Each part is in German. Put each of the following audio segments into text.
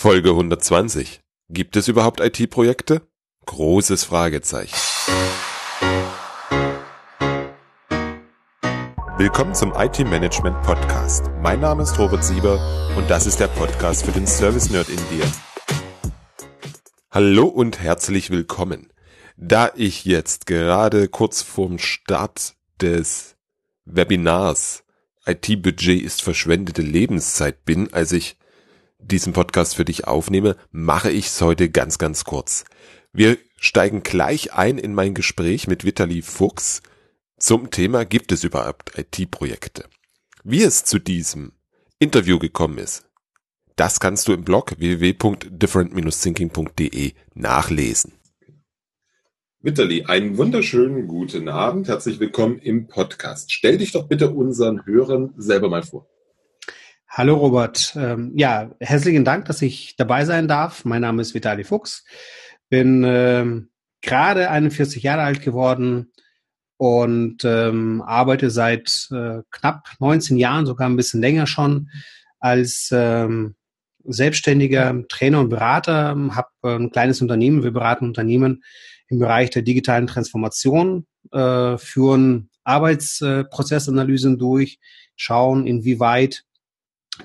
Folge 120. Gibt es überhaupt IT-Projekte? Großes Fragezeichen. Willkommen zum IT-Management Podcast. Mein Name ist Robert Sieber und das ist der Podcast für den Service Nerd in dir. Hallo und herzlich willkommen. Da ich jetzt gerade kurz vorm Start des Webinars IT-Budget ist verschwendete Lebenszeit bin, als ich diesen Podcast für dich aufnehme, mache ich es heute ganz, ganz kurz. Wir steigen gleich ein in mein Gespräch mit Vitali Fuchs zum Thema gibt es überhaupt IT-Projekte? Wie es zu diesem Interview gekommen ist, das kannst du im Blog www.different-thinking.de nachlesen. Vitali, einen wunderschönen guten Abend. Herzlich willkommen im Podcast. Stell dich doch bitte unseren Hörern selber mal vor. Hallo Robert. Ähm, ja, herzlichen Dank, dass ich dabei sein darf. Mein Name ist Vitali Fuchs. Bin ähm, gerade 41 Jahre alt geworden und ähm, arbeite seit äh, knapp 19 Jahren, sogar ein bisschen länger schon, als ähm, selbstständiger Trainer und Berater. Habe ein kleines Unternehmen. Wir beraten Unternehmen im Bereich der digitalen Transformation, äh, führen Arbeitsprozessanalysen durch, schauen, inwieweit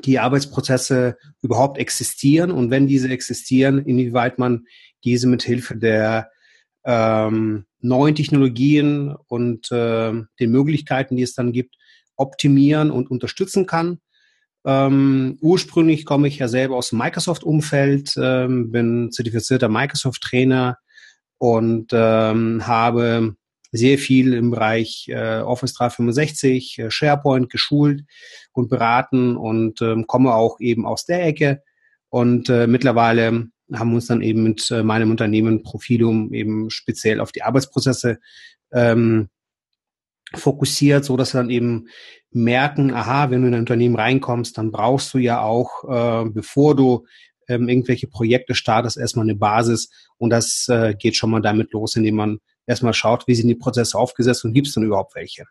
die Arbeitsprozesse überhaupt existieren und wenn diese existieren, inwieweit man diese mit Hilfe der ähm, neuen Technologien und äh, den Möglichkeiten, die es dann gibt, optimieren und unterstützen kann. Ähm, ursprünglich komme ich ja selber aus dem Microsoft-Umfeld, ähm, bin zertifizierter Microsoft-Trainer und ähm, habe sehr viel im Bereich äh, Office 365, äh, SharePoint geschult und beraten und ähm, komme auch eben aus der Ecke. Und äh, mittlerweile haben wir uns dann eben mit äh, meinem Unternehmen Profilum eben speziell auf die Arbeitsprozesse ähm, fokussiert, so dass wir dann eben merken, aha, wenn du in ein Unternehmen reinkommst, dann brauchst du ja auch, äh, bevor du ähm, irgendwelche Projekte startest, erstmal eine Basis und das äh, geht schon mal damit los, indem man erstmal schaut, wie sind die Prozesse aufgesetzt und gibt es denn überhaupt welche.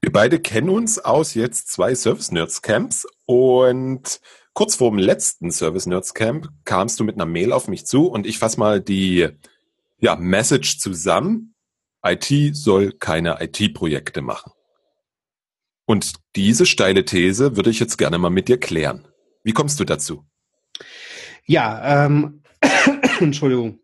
Wir beide kennen uns aus jetzt zwei Service Nerds Camps und kurz vor dem letzten Service Nerds Camp kamst du mit einer Mail auf mich zu und ich fasse mal die ja, Message zusammen. IT soll keine IT-Projekte machen. Und diese steile These würde ich jetzt gerne mal mit dir klären. Wie kommst du dazu? Ja, ähm, Entschuldigung.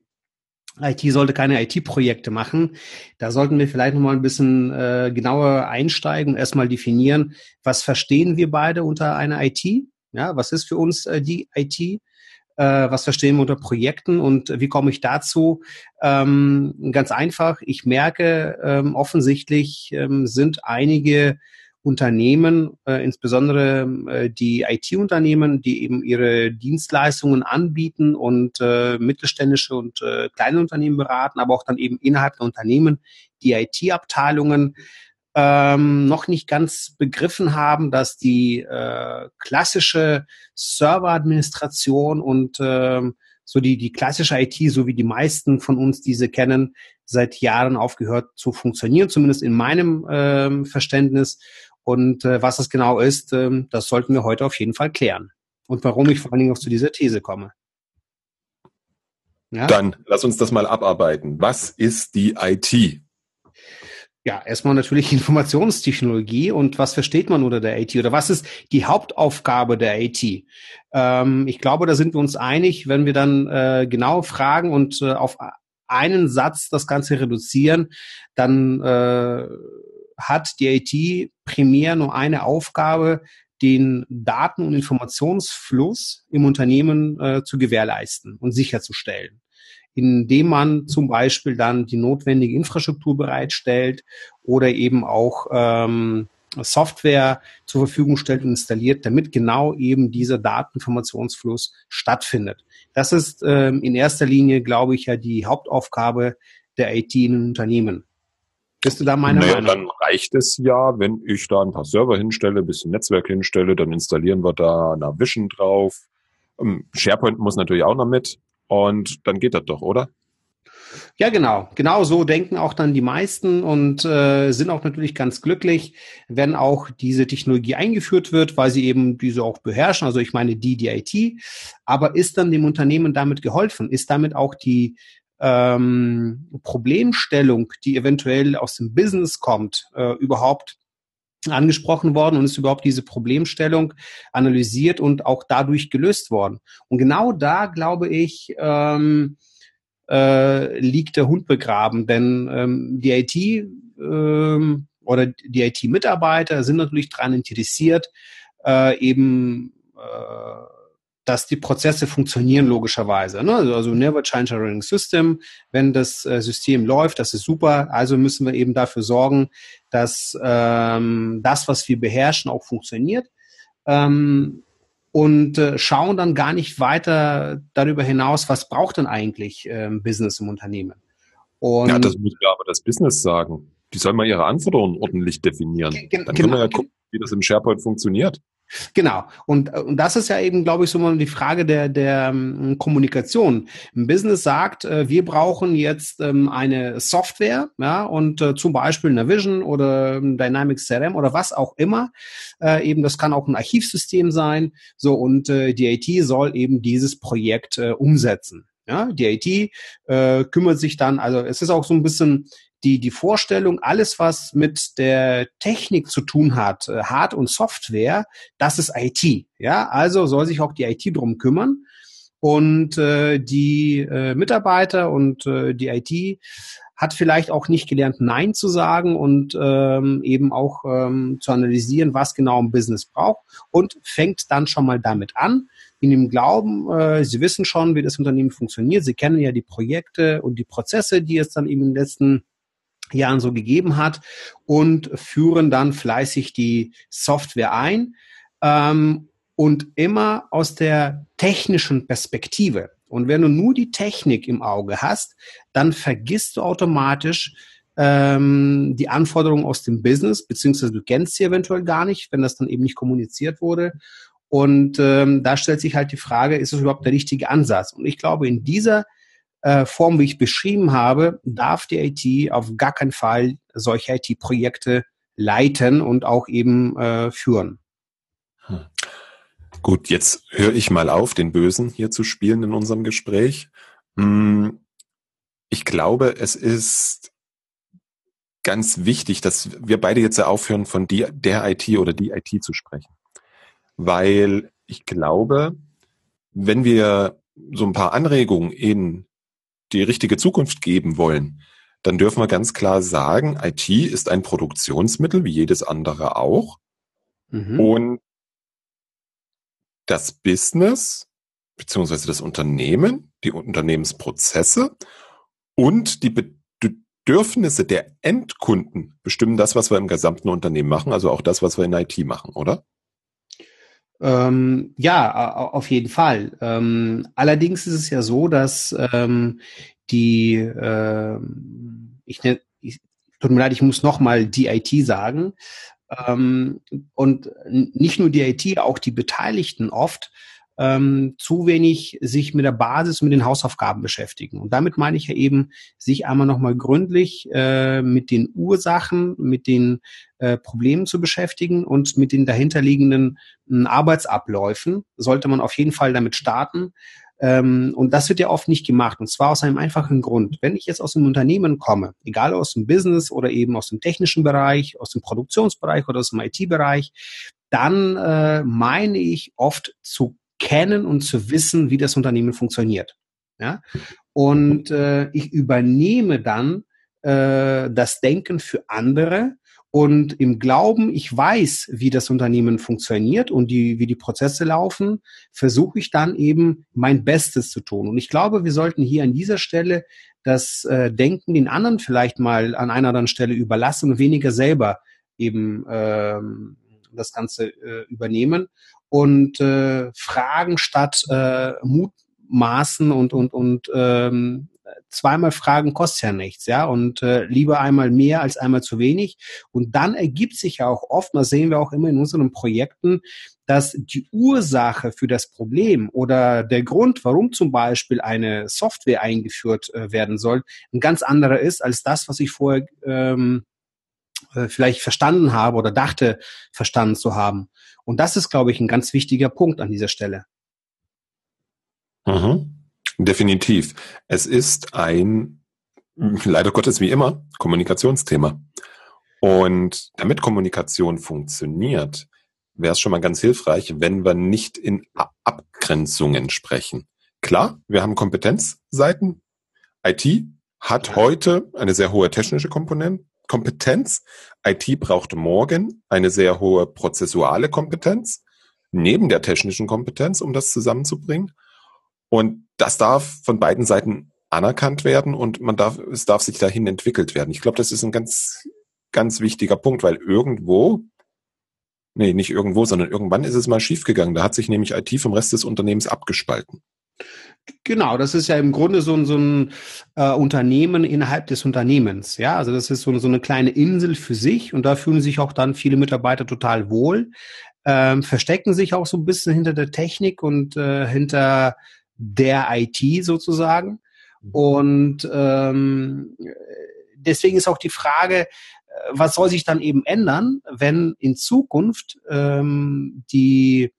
IT sollte keine IT-Projekte machen. Da sollten wir vielleicht noch mal ein bisschen äh, genauer einsteigen und erstmal definieren, was verstehen wir beide unter einer IT? Ja, was ist für uns äh, die IT? Äh, was verstehen wir unter Projekten und wie komme ich dazu? Ähm, ganz einfach, ich merke ähm, offensichtlich ähm, sind einige Unternehmen, äh, insbesondere äh, die IT-Unternehmen, die eben ihre Dienstleistungen anbieten und äh, mittelständische und äh, kleine Unternehmen beraten, aber auch dann eben innerhalb der Unternehmen die IT-Abteilungen ähm, noch nicht ganz begriffen haben, dass die äh, klassische Serveradministration und ähm, so die, die klassische IT, so wie die meisten von uns diese kennen, seit Jahren aufgehört zu funktionieren, zumindest in meinem ähm, Verständnis. Und äh, was es genau ist, äh, das sollten wir heute auf jeden Fall klären. Und warum ich vor allen Dingen auch zu dieser These komme. Ja? Dann lass uns das mal abarbeiten. Was ist die IT? Ja, erstmal natürlich Informationstechnologie und was versteht man unter der IT oder was ist die Hauptaufgabe der IT? Ähm, ich glaube, da sind wir uns einig, wenn wir dann äh, genau fragen und äh, auf einen Satz das Ganze reduzieren, dann äh, hat die IT primär nur eine Aufgabe, den Daten- und Informationsfluss im Unternehmen äh, zu gewährleisten und sicherzustellen, indem man zum Beispiel dann die notwendige Infrastruktur bereitstellt oder eben auch ähm, Software zur Verfügung stellt und installiert, damit genau eben dieser Dateninformationsfluss stattfindet. Das ist ähm, in erster Linie, glaube ich, ja die Hauptaufgabe der IT in Unternehmen. Bist du da meiner naja, Meinung? Dann reicht es ja, wenn ich da ein paar Server hinstelle, ein bisschen Netzwerk hinstelle, dann installieren wir da eine Vision drauf. Ähm, SharePoint muss natürlich auch noch mit und dann geht das doch, oder? Ja, genau. Genau so denken auch dann die meisten und äh, sind auch natürlich ganz glücklich, wenn auch diese Technologie eingeführt wird, weil sie eben diese auch beherrschen. Also ich meine die, die IT. Aber ist dann dem Unternehmen damit geholfen? Ist damit auch die ähm, Problemstellung, die eventuell aus dem Business kommt, äh, überhaupt angesprochen worden und ist überhaupt diese Problemstellung analysiert und auch dadurch gelöst worden. Und genau da glaube ich, ähm, äh, liegt der Hund begraben, denn ähm, die IT ähm, oder die IT-Mitarbeiter sind natürlich daran interessiert, äh, eben äh, dass die Prozesse funktionieren logischerweise. Ne? Also never change a running system. Wenn das äh, System läuft, das ist super. Also müssen wir eben dafür sorgen, dass ähm, das, was wir beherrschen, auch funktioniert. Ähm, und äh, schauen dann gar nicht weiter darüber hinaus, was braucht denn eigentlich ähm, Business im Unternehmen. Und ja, das muss ja aber das Business sagen. Die sollen mal ihre Anforderungen ordentlich definieren. Dann können wir ja genau. gucken, wie das im SharePoint funktioniert. Genau. Und, und das ist ja eben, glaube ich, so mal die Frage der, der um, Kommunikation. Ein Business sagt, äh, wir brauchen jetzt ähm, eine Software, ja, und äh, zum Beispiel eine Vision oder ähm, Dynamics CRM oder was auch immer. Äh, eben, das kann auch ein Archivsystem sein. So, und äh, die IT soll eben dieses Projekt äh, umsetzen. Ja, die IT äh, kümmert sich dann, also es ist auch so ein bisschen die, die Vorstellung, alles, was mit der Technik zu tun hat, äh, Hard- und Software, das ist IT. Ja, also soll sich auch die IT drum kümmern. Und äh, die äh, Mitarbeiter und äh, die IT hat vielleicht auch nicht gelernt, Nein zu sagen und ähm, eben auch ähm, zu analysieren, was genau ein Business braucht und fängt dann schon mal damit an, in dem Glauben, äh, sie wissen schon, wie das Unternehmen funktioniert, sie kennen ja die Projekte und die Prozesse, die es dann eben in den letzten Jahren so gegeben hat und führen dann fleißig die Software ein ähm, und immer aus der technischen Perspektive. Und wenn du nur die Technik im Auge hast, dann vergisst du automatisch ähm, die Anforderungen aus dem Business, beziehungsweise du kennst sie eventuell gar nicht, wenn das dann eben nicht kommuniziert wurde. Und ähm, da stellt sich halt die Frage, ist es überhaupt der richtige Ansatz? Und ich glaube, in dieser äh, Form, wie ich beschrieben habe, darf die IT auf gar keinen Fall solche IT-Projekte leiten und auch eben äh, führen. Hm. Gut, jetzt höre ich mal auf, den Bösen hier zu spielen in unserem Gespräch. Hm, ich glaube, es ist ganz wichtig, dass wir beide jetzt aufhören, von die, der IT oder die IT zu sprechen. Weil ich glaube, wenn wir so ein paar Anregungen in die richtige Zukunft geben wollen, dann dürfen wir ganz klar sagen, IT ist ein Produktionsmittel, wie jedes andere auch. Mhm. Und das Business beziehungsweise das Unternehmen, die Unternehmensprozesse und die Bedürfnisse der Endkunden bestimmen das, was wir im gesamten Unternehmen machen, also auch das, was wir in IT machen, oder? Ähm, ja, auf jeden Fall. Ähm, allerdings ist es ja so, dass ähm, die, äh, ich nenne, ich, tut mir leid, ich muss nochmal die IT sagen. Ähm, und nicht nur die IT, auch die Beteiligten oft ähm, zu wenig sich mit der Basis, mit den Hausaufgaben beschäftigen. Und damit meine ich ja eben, sich einmal nochmal gründlich äh, mit den Ursachen, mit den äh, Problemen zu beschäftigen und mit den dahinterliegenden äh, Arbeitsabläufen. Sollte man auf jeden Fall damit starten. Ähm, und das wird ja oft nicht gemacht. Und zwar aus einem einfachen Grund. Wenn ich jetzt aus einem Unternehmen komme, egal aus dem Business oder eben aus dem technischen Bereich, aus dem Produktionsbereich oder aus dem IT-Bereich, dann äh, meine ich oft zu kennen und zu wissen, wie das Unternehmen funktioniert. Ja? Und äh, ich übernehme dann äh, das Denken für andere und im Glauben, ich weiß, wie das Unternehmen funktioniert und die, wie die Prozesse laufen, versuche ich dann eben mein Bestes zu tun. Und ich glaube, wir sollten hier an dieser Stelle das äh, Denken den anderen vielleicht mal an einer anderen Stelle überlassen und weniger selber eben ähm, das Ganze äh, übernehmen und äh, Fragen statt äh, Mutmaßen und und und ähm, zweimal Fragen kostet ja nichts, ja, und äh, lieber einmal mehr als einmal zu wenig. Und dann ergibt sich ja auch oft, das sehen wir auch immer in unseren Projekten, dass die Ursache für das Problem oder der Grund, warum zum Beispiel eine Software eingeführt äh, werden soll, ein ganz anderer ist als das, was ich vorher ähm, äh, vielleicht verstanden habe oder dachte verstanden zu haben. Und das ist, glaube ich, ein ganz wichtiger Punkt an dieser Stelle. Mhm. Definitiv. Es ist ein, leider Gottes wie immer, Kommunikationsthema. Und damit Kommunikation funktioniert, wäre es schon mal ganz hilfreich, wenn wir nicht in Abgrenzungen sprechen. Klar, wir haben Kompetenzseiten. IT hat heute eine sehr hohe technische Komponente, Kompetenz. IT braucht morgen eine sehr hohe prozessuale Kompetenz neben der technischen Kompetenz, um das zusammenzubringen. Und das darf von beiden Seiten anerkannt werden und man darf, es darf sich dahin entwickelt werden. Ich glaube, das ist ein ganz, ganz wichtiger Punkt, weil irgendwo, nee, nicht irgendwo, sondern irgendwann ist es mal schiefgegangen. Da hat sich nämlich IT vom Rest des Unternehmens abgespalten. Genau, das ist ja im Grunde so, ein, so ein äh, Unternehmen innerhalb des Unternehmens. Ja, also das ist so, so eine kleine Insel für sich und da fühlen sich auch dann viele Mitarbeiter total wohl, ähm, verstecken sich auch so ein bisschen hinter der Technik und äh, hinter der IT sozusagen. Mhm. Und ähm, deswegen ist auch die Frage, äh, was soll sich dann eben ändern, wenn in Zukunft ähm, die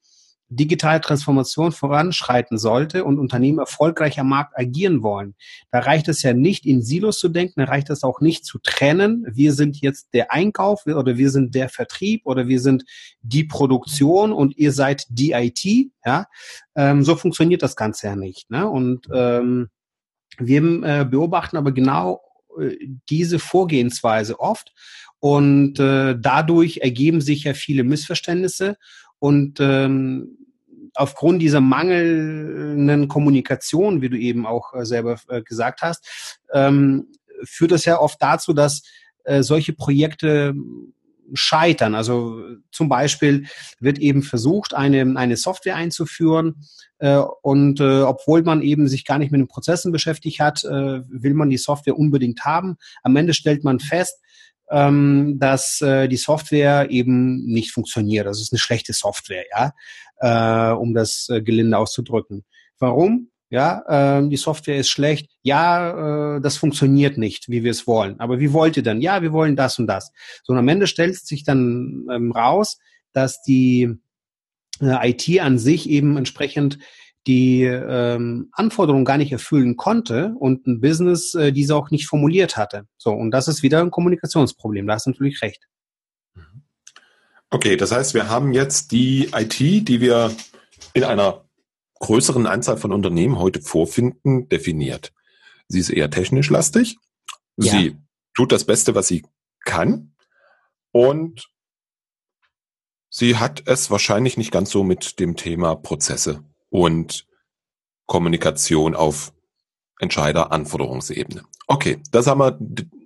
digitale Transformation voranschreiten sollte und Unternehmen erfolgreich am Markt agieren wollen. Da reicht es ja nicht, in Silos zu denken, da reicht es auch nicht zu trennen. Wir sind jetzt der Einkauf oder wir sind der Vertrieb oder wir sind die Produktion und ihr seid die IT. Ja, ähm, so funktioniert das Ganze ja nicht. Ne? Und ähm, wir äh, beobachten aber genau äh, diese Vorgehensweise oft und äh, dadurch ergeben sich ja viele Missverständnisse und ähm, aufgrund dieser mangelnden Kommunikation, wie du eben auch äh, selber äh, gesagt hast, ähm, führt das ja oft dazu, dass äh, solche Projekte scheitern. Also zum Beispiel wird eben versucht, eine, eine Software einzuführen äh, und äh, obwohl man eben sich gar nicht mit den Prozessen beschäftigt hat, äh, will man die Software unbedingt haben. Am Ende stellt man fest, ähm, dass äh, die Software eben nicht funktioniert. Das ist eine schlechte Software, ja, äh, um das äh, gelinde auszudrücken. Warum? Ja, äh, die Software ist schlecht. Ja, äh, das funktioniert nicht, wie wir es wollen. Aber wie wollt ihr denn? Ja, wir wollen das und das. So und am Ende stellt sich dann ähm, raus, dass die äh, IT an sich eben entsprechend die ähm, Anforderungen gar nicht erfüllen konnte und ein Business äh, diese auch nicht formuliert hatte. So, und das ist wieder ein Kommunikationsproblem. Da hast du natürlich recht. Okay, das heißt, wir haben jetzt die IT, die wir in einer größeren Anzahl von Unternehmen heute vorfinden, definiert. Sie ist eher technisch lastig. Ja. Sie tut das Beste, was sie kann. Und sie hat es wahrscheinlich nicht ganz so mit dem Thema Prozesse und Kommunikation auf Entscheider-Anforderungsebene. Okay, das haben wir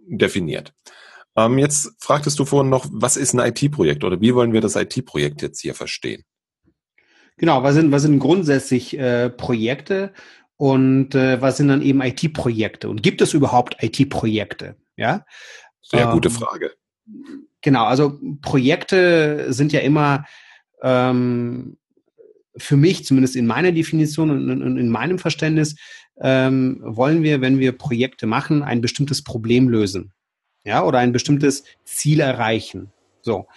definiert. Ähm, jetzt fragtest du vorhin noch, was ist ein IT-Projekt oder wie wollen wir das IT-Projekt jetzt hier verstehen? Genau, was sind, was sind grundsätzlich äh, Projekte und äh, was sind dann eben IT-Projekte? Und gibt es überhaupt IT-Projekte? Ja. Sehr ähm, gute Frage. Genau, also Projekte sind ja immer ähm, für mich, zumindest in meiner Definition und in, in meinem Verständnis, ähm, wollen wir, wenn wir Projekte machen, ein bestimmtes Problem lösen. Ja, oder ein bestimmtes Ziel erreichen. So.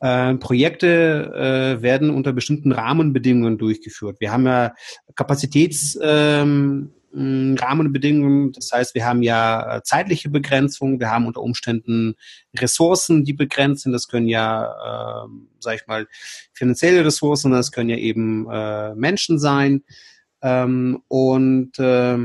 Äh, Projekte äh, werden unter bestimmten Rahmenbedingungen durchgeführt. Wir haben ja Kapazitäts, ähm, Rahmenbedingungen. Das heißt, wir haben ja äh, zeitliche Begrenzungen, wir haben unter Umständen Ressourcen, die begrenzt sind. Das können ja, äh, sag ich mal, finanzielle Ressourcen, das können ja eben äh, Menschen sein. Ähm, und äh,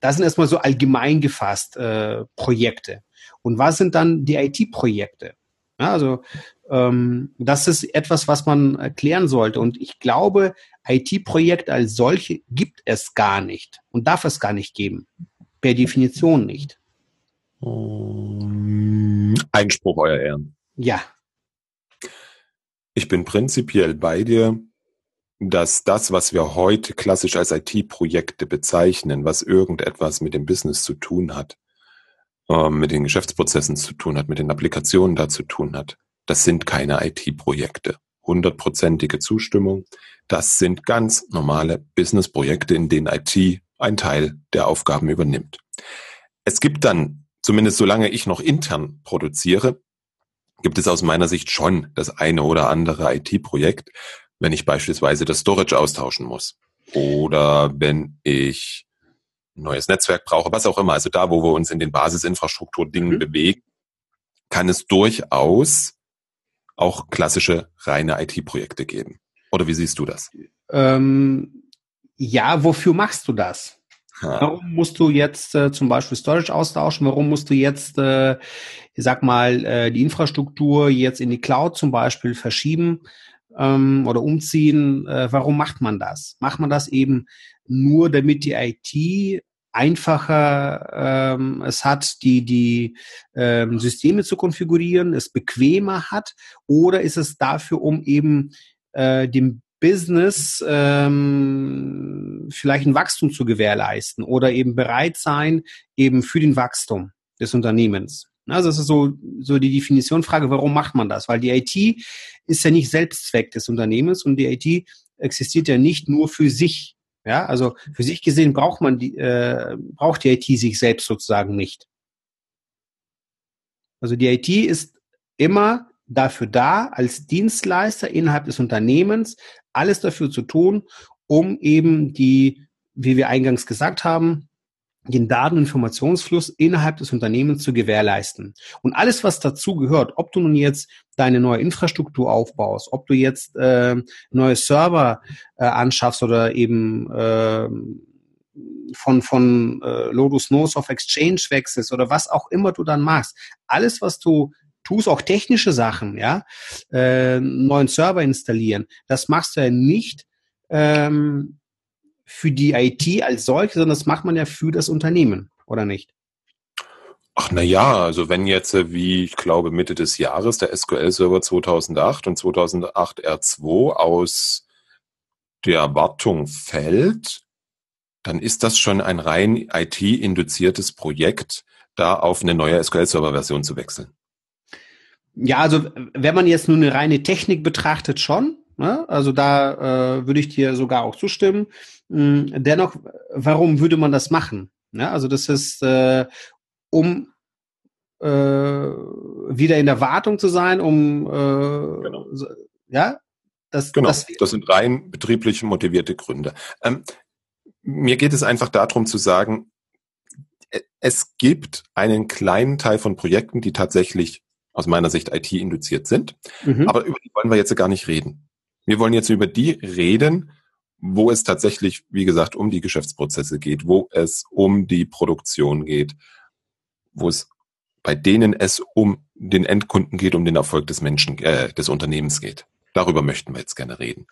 das sind erstmal so allgemein gefasst äh, Projekte. Und was sind dann die IT-Projekte? Ja, also ähm, das ist etwas, was man erklären sollte. Und ich glaube, IT-Projekte als solche gibt es gar nicht und darf es gar nicht geben. Per Definition nicht. Einspruch, Euer Ehren. Ja. Ich bin prinzipiell bei dir, dass das, was wir heute klassisch als IT-Projekte bezeichnen, was irgendetwas mit dem Business zu tun hat, äh, mit den Geschäftsprozessen zu tun hat, mit den Applikationen da zu tun hat, das sind keine IT-Projekte. hundertprozentige Zustimmung. Das sind ganz normale Business-Projekte, in denen IT einen Teil der Aufgaben übernimmt. Es gibt dann, zumindest solange ich noch intern produziere, gibt es aus meiner Sicht schon das eine oder andere IT-Projekt, wenn ich beispielsweise das Storage austauschen muss oder wenn ich ein neues Netzwerk brauche, was auch immer. Also da, wo wir uns in den Basisinfrastrukturdingen mhm. bewegen, kann es durchaus auch klassische reine IT-Projekte geben. Oder wie siehst du das? Ähm, ja, wofür machst du das? Ha. Warum musst du jetzt äh, zum Beispiel Storage austauschen? Warum musst du jetzt, äh, ich sag mal, äh, die Infrastruktur jetzt in die Cloud zum Beispiel verschieben ähm, oder umziehen? Äh, warum macht man das? Macht man das eben nur, damit die IT einfacher ähm, es hat, die, die ähm, Systeme zu konfigurieren, es bequemer hat, oder ist es dafür, um eben äh, dem Business ähm, vielleicht ein Wachstum zu gewährleisten oder eben bereit sein eben für den Wachstum des Unternehmens. Also das ist so, so die Definitionfrage, warum macht man das? Weil die IT ist ja nicht Selbstzweck des Unternehmens und die IT existiert ja nicht nur für sich. Ja, also für sich gesehen braucht man die, äh, braucht die IT sich selbst sozusagen nicht. Also die IT ist immer dafür da, als Dienstleister innerhalb des Unternehmens alles dafür zu tun, um eben die, wie wir eingangs gesagt haben, den Daten- und Informationsfluss innerhalb des Unternehmens zu gewährleisten. Und alles, was dazu gehört, ob du nun jetzt deine neue Infrastruktur aufbaust, ob du jetzt äh, neue Server äh, anschaffst oder eben äh, von, von äh, Lotus Notes auf Exchange wechselst oder was auch immer du dann machst, alles, was du tust, auch technische Sachen, ja, äh, neuen Server installieren, das machst du ja nicht ähm, für die IT als solche, sondern das macht man ja für das Unternehmen, oder nicht? Ach na ja, also wenn jetzt wie ich glaube Mitte des Jahres der SQL Server 2008 und 2008 R2 aus der Wartung fällt, dann ist das schon ein rein IT-induziertes Projekt, da auf eine neue SQL Server Version zu wechseln. Ja, also wenn man jetzt nur eine reine Technik betrachtet, schon. Ne? Also da äh, würde ich dir sogar auch zustimmen. Hm, dennoch, warum würde man das machen? Ja, also das ist, äh, um äh, wieder in der Wartung zu sein, um äh, genau. ja, das, genau. Das, das sind rein betrieblich motivierte Gründe. Ähm, mir geht es einfach darum zu sagen, e, es gibt einen kleinen Teil von Projekten, die tatsächlich aus meiner Sicht IT-induziert sind. Mhm. Aber über die wollen wir jetzt gar nicht reden. Wir wollen jetzt über die reden, wo es tatsächlich, wie gesagt, um die Geschäftsprozesse geht, wo es um die Produktion geht, wo es bei denen es um den Endkunden geht, um den Erfolg des Menschen, äh, des Unternehmens geht. Darüber möchten wir jetzt gerne reden.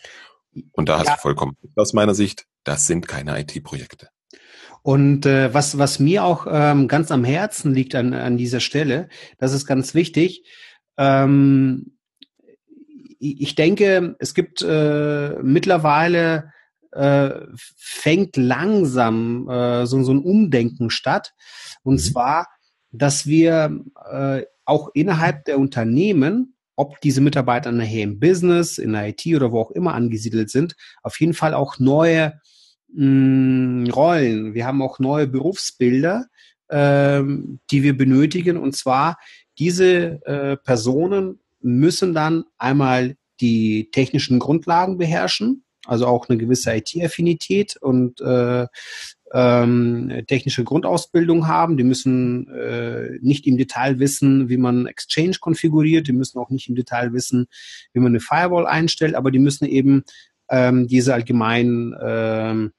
Und da hast ja. du vollkommen aus meiner Sicht, das sind keine IT-Projekte. Und äh, was, was mir auch ähm, ganz am Herzen liegt an, an dieser Stelle, das ist ganz wichtig. Ähm, ich denke, es gibt äh, mittlerweile äh, fängt langsam äh, so, so ein Umdenken statt. Und mhm. zwar, dass wir äh, auch innerhalb der Unternehmen, ob diese Mitarbeiter nachher im Business, in der IT oder wo auch immer angesiedelt sind, auf jeden Fall auch neue mh, Rollen. Wir haben auch neue Berufsbilder, ähm, die wir benötigen. Und zwar diese äh, Personen müssen dann einmal die technischen Grundlagen beherrschen, also auch eine gewisse IT-Affinität und äh, ähm, technische Grundausbildung haben. Die müssen äh, nicht im Detail wissen, wie man Exchange konfiguriert. Die müssen auch nicht im Detail wissen, wie man eine Firewall einstellt, aber die müssen eben ähm, diese allgemeinen ähm,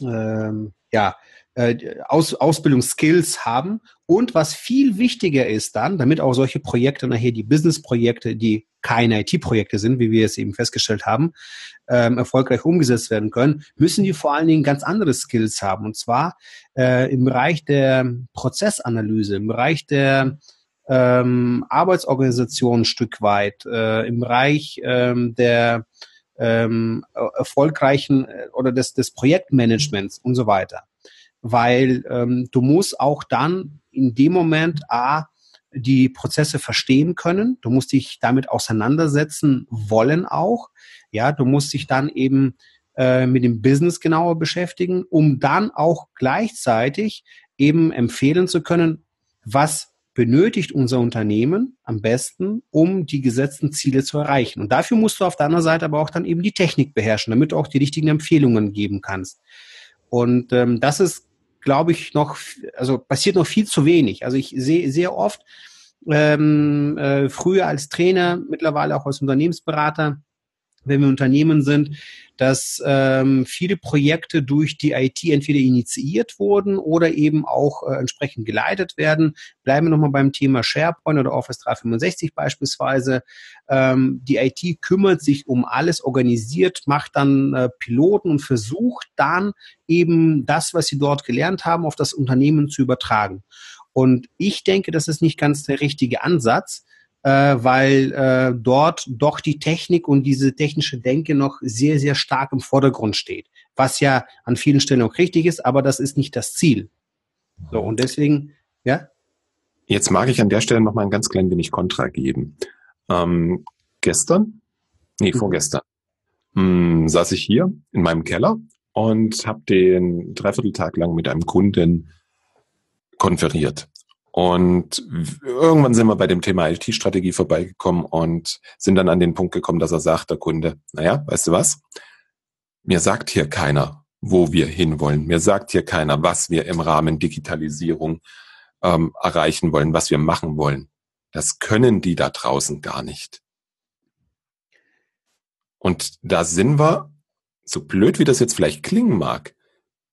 ähm, ja, äh, Aus, Ausbildungsskills haben. Und was viel wichtiger ist dann, damit auch solche Projekte nachher die Business-Projekte, die keine IT-Projekte sind, wie wir es eben festgestellt haben, ähm, erfolgreich umgesetzt werden können, müssen die vor allen Dingen ganz andere Skills haben. Und zwar äh, im Bereich der Prozessanalyse, im Bereich der ähm, Arbeitsorganisation ein Stück weit, äh, im Bereich ähm, der ähm, erfolgreichen äh, oder des, des Projektmanagements und so weiter. Weil ähm, du musst auch dann in dem Moment A, die Prozesse verstehen können. Du musst dich damit auseinandersetzen wollen auch. Ja, du musst dich dann eben äh, mit dem Business genauer beschäftigen, um dann auch gleichzeitig eben empfehlen zu können, was benötigt unser Unternehmen am besten, um die gesetzten Ziele zu erreichen. Und dafür musst du auf der anderen Seite aber auch dann eben die Technik beherrschen, damit du auch die richtigen Empfehlungen geben kannst. Und ähm, das ist, glaube ich, noch, also passiert noch viel zu wenig. Also ich sehe sehr oft, ähm, äh, früher als Trainer, mittlerweile auch als Unternehmensberater, wenn wir Unternehmen sind, dass ähm, viele Projekte durch die IT entweder initiiert wurden oder eben auch äh, entsprechend geleitet werden. Bleiben wir nochmal beim Thema SharePoint oder Office 365 beispielsweise. Ähm, die IT kümmert sich um alles, organisiert, macht dann äh, Piloten und versucht dann eben das, was sie dort gelernt haben, auf das Unternehmen zu übertragen. Und ich denke, das ist nicht ganz der richtige Ansatz, äh, weil äh, dort doch die Technik und diese technische Denke noch sehr, sehr stark im Vordergrund steht. Was ja an vielen Stellen auch richtig ist, aber das ist nicht das Ziel. So, und deswegen, ja. Jetzt mag ich an der Stelle noch mal ein ganz klein wenig Kontra geben. Ähm, gestern, nee, mhm. vorgestern, mh, hm, saß ich hier in meinem Keller und habe den Dreivierteltag lang mit einem Kunden konferiert. Und irgendwann sind wir bei dem Thema IT-Strategie vorbeigekommen und sind dann an den Punkt gekommen, dass er sagt, der Kunde, naja, weißt du was? Mir sagt hier keiner, wo wir hinwollen. Mir sagt hier keiner, was wir im Rahmen Digitalisierung ähm, erreichen wollen, was wir machen wollen. Das können die da draußen gar nicht. Und da sind wir, so blöd wie das jetzt vielleicht klingen mag,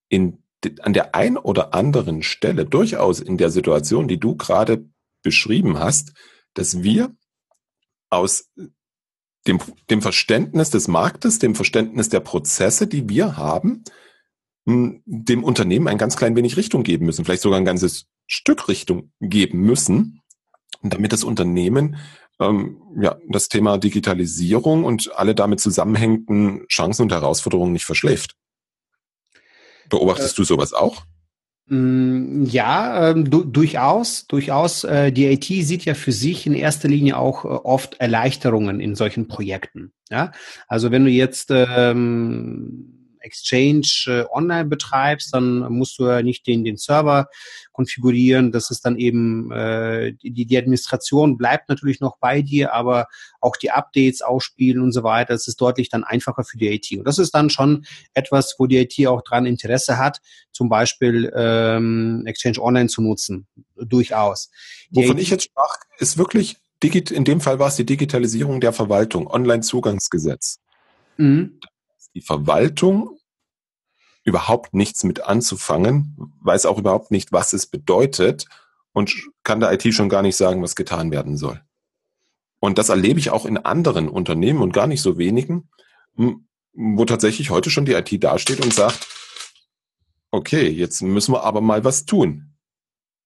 in an der ein oder anderen Stelle durchaus in der Situation, die du gerade beschrieben hast, dass wir aus dem, dem Verständnis des Marktes, dem Verständnis der Prozesse, die wir haben, dem Unternehmen ein ganz klein wenig Richtung geben müssen, vielleicht sogar ein ganzes Stück Richtung geben müssen, damit das Unternehmen ähm, ja, das Thema Digitalisierung und alle damit zusammenhängenden Chancen und Herausforderungen nicht verschläft. Beobachtest äh, du sowas auch? Mm, ja, ähm, du, durchaus, durchaus. Äh, die IT sieht ja für sich in erster Linie auch äh, oft Erleichterungen in solchen Projekten. Ja, also wenn du jetzt ähm, Exchange äh, online betreibst, dann musst du ja nicht den, den Server konfigurieren. Das ist dann eben, äh, die, die Administration bleibt natürlich noch bei dir, aber auch die Updates ausspielen und so weiter, das ist deutlich dann einfacher für die IT. Und das ist dann schon etwas, wo die IT auch dran Interesse hat, zum Beispiel ähm, Exchange Online zu nutzen. Durchaus. Die Wovon IT ich jetzt sprach, ist wirklich, in dem Fall war es die Digitalisierung der Verwaltung, Online-Zugangsgesetz. Mhm die Verwaltung überhaupt nichts mit anzufangen, weiß auch überhaupt nicht, was es bedeutet und kann der IT schon gar nicht sagen, was getan werden soll. Und das erlebe ich auch in anderen Unternehmen und gar nicht so wenigen, wo tatsächlich heute schon die IT dasteht und sagt, okay, jetzt müssen wir aber mal was tun.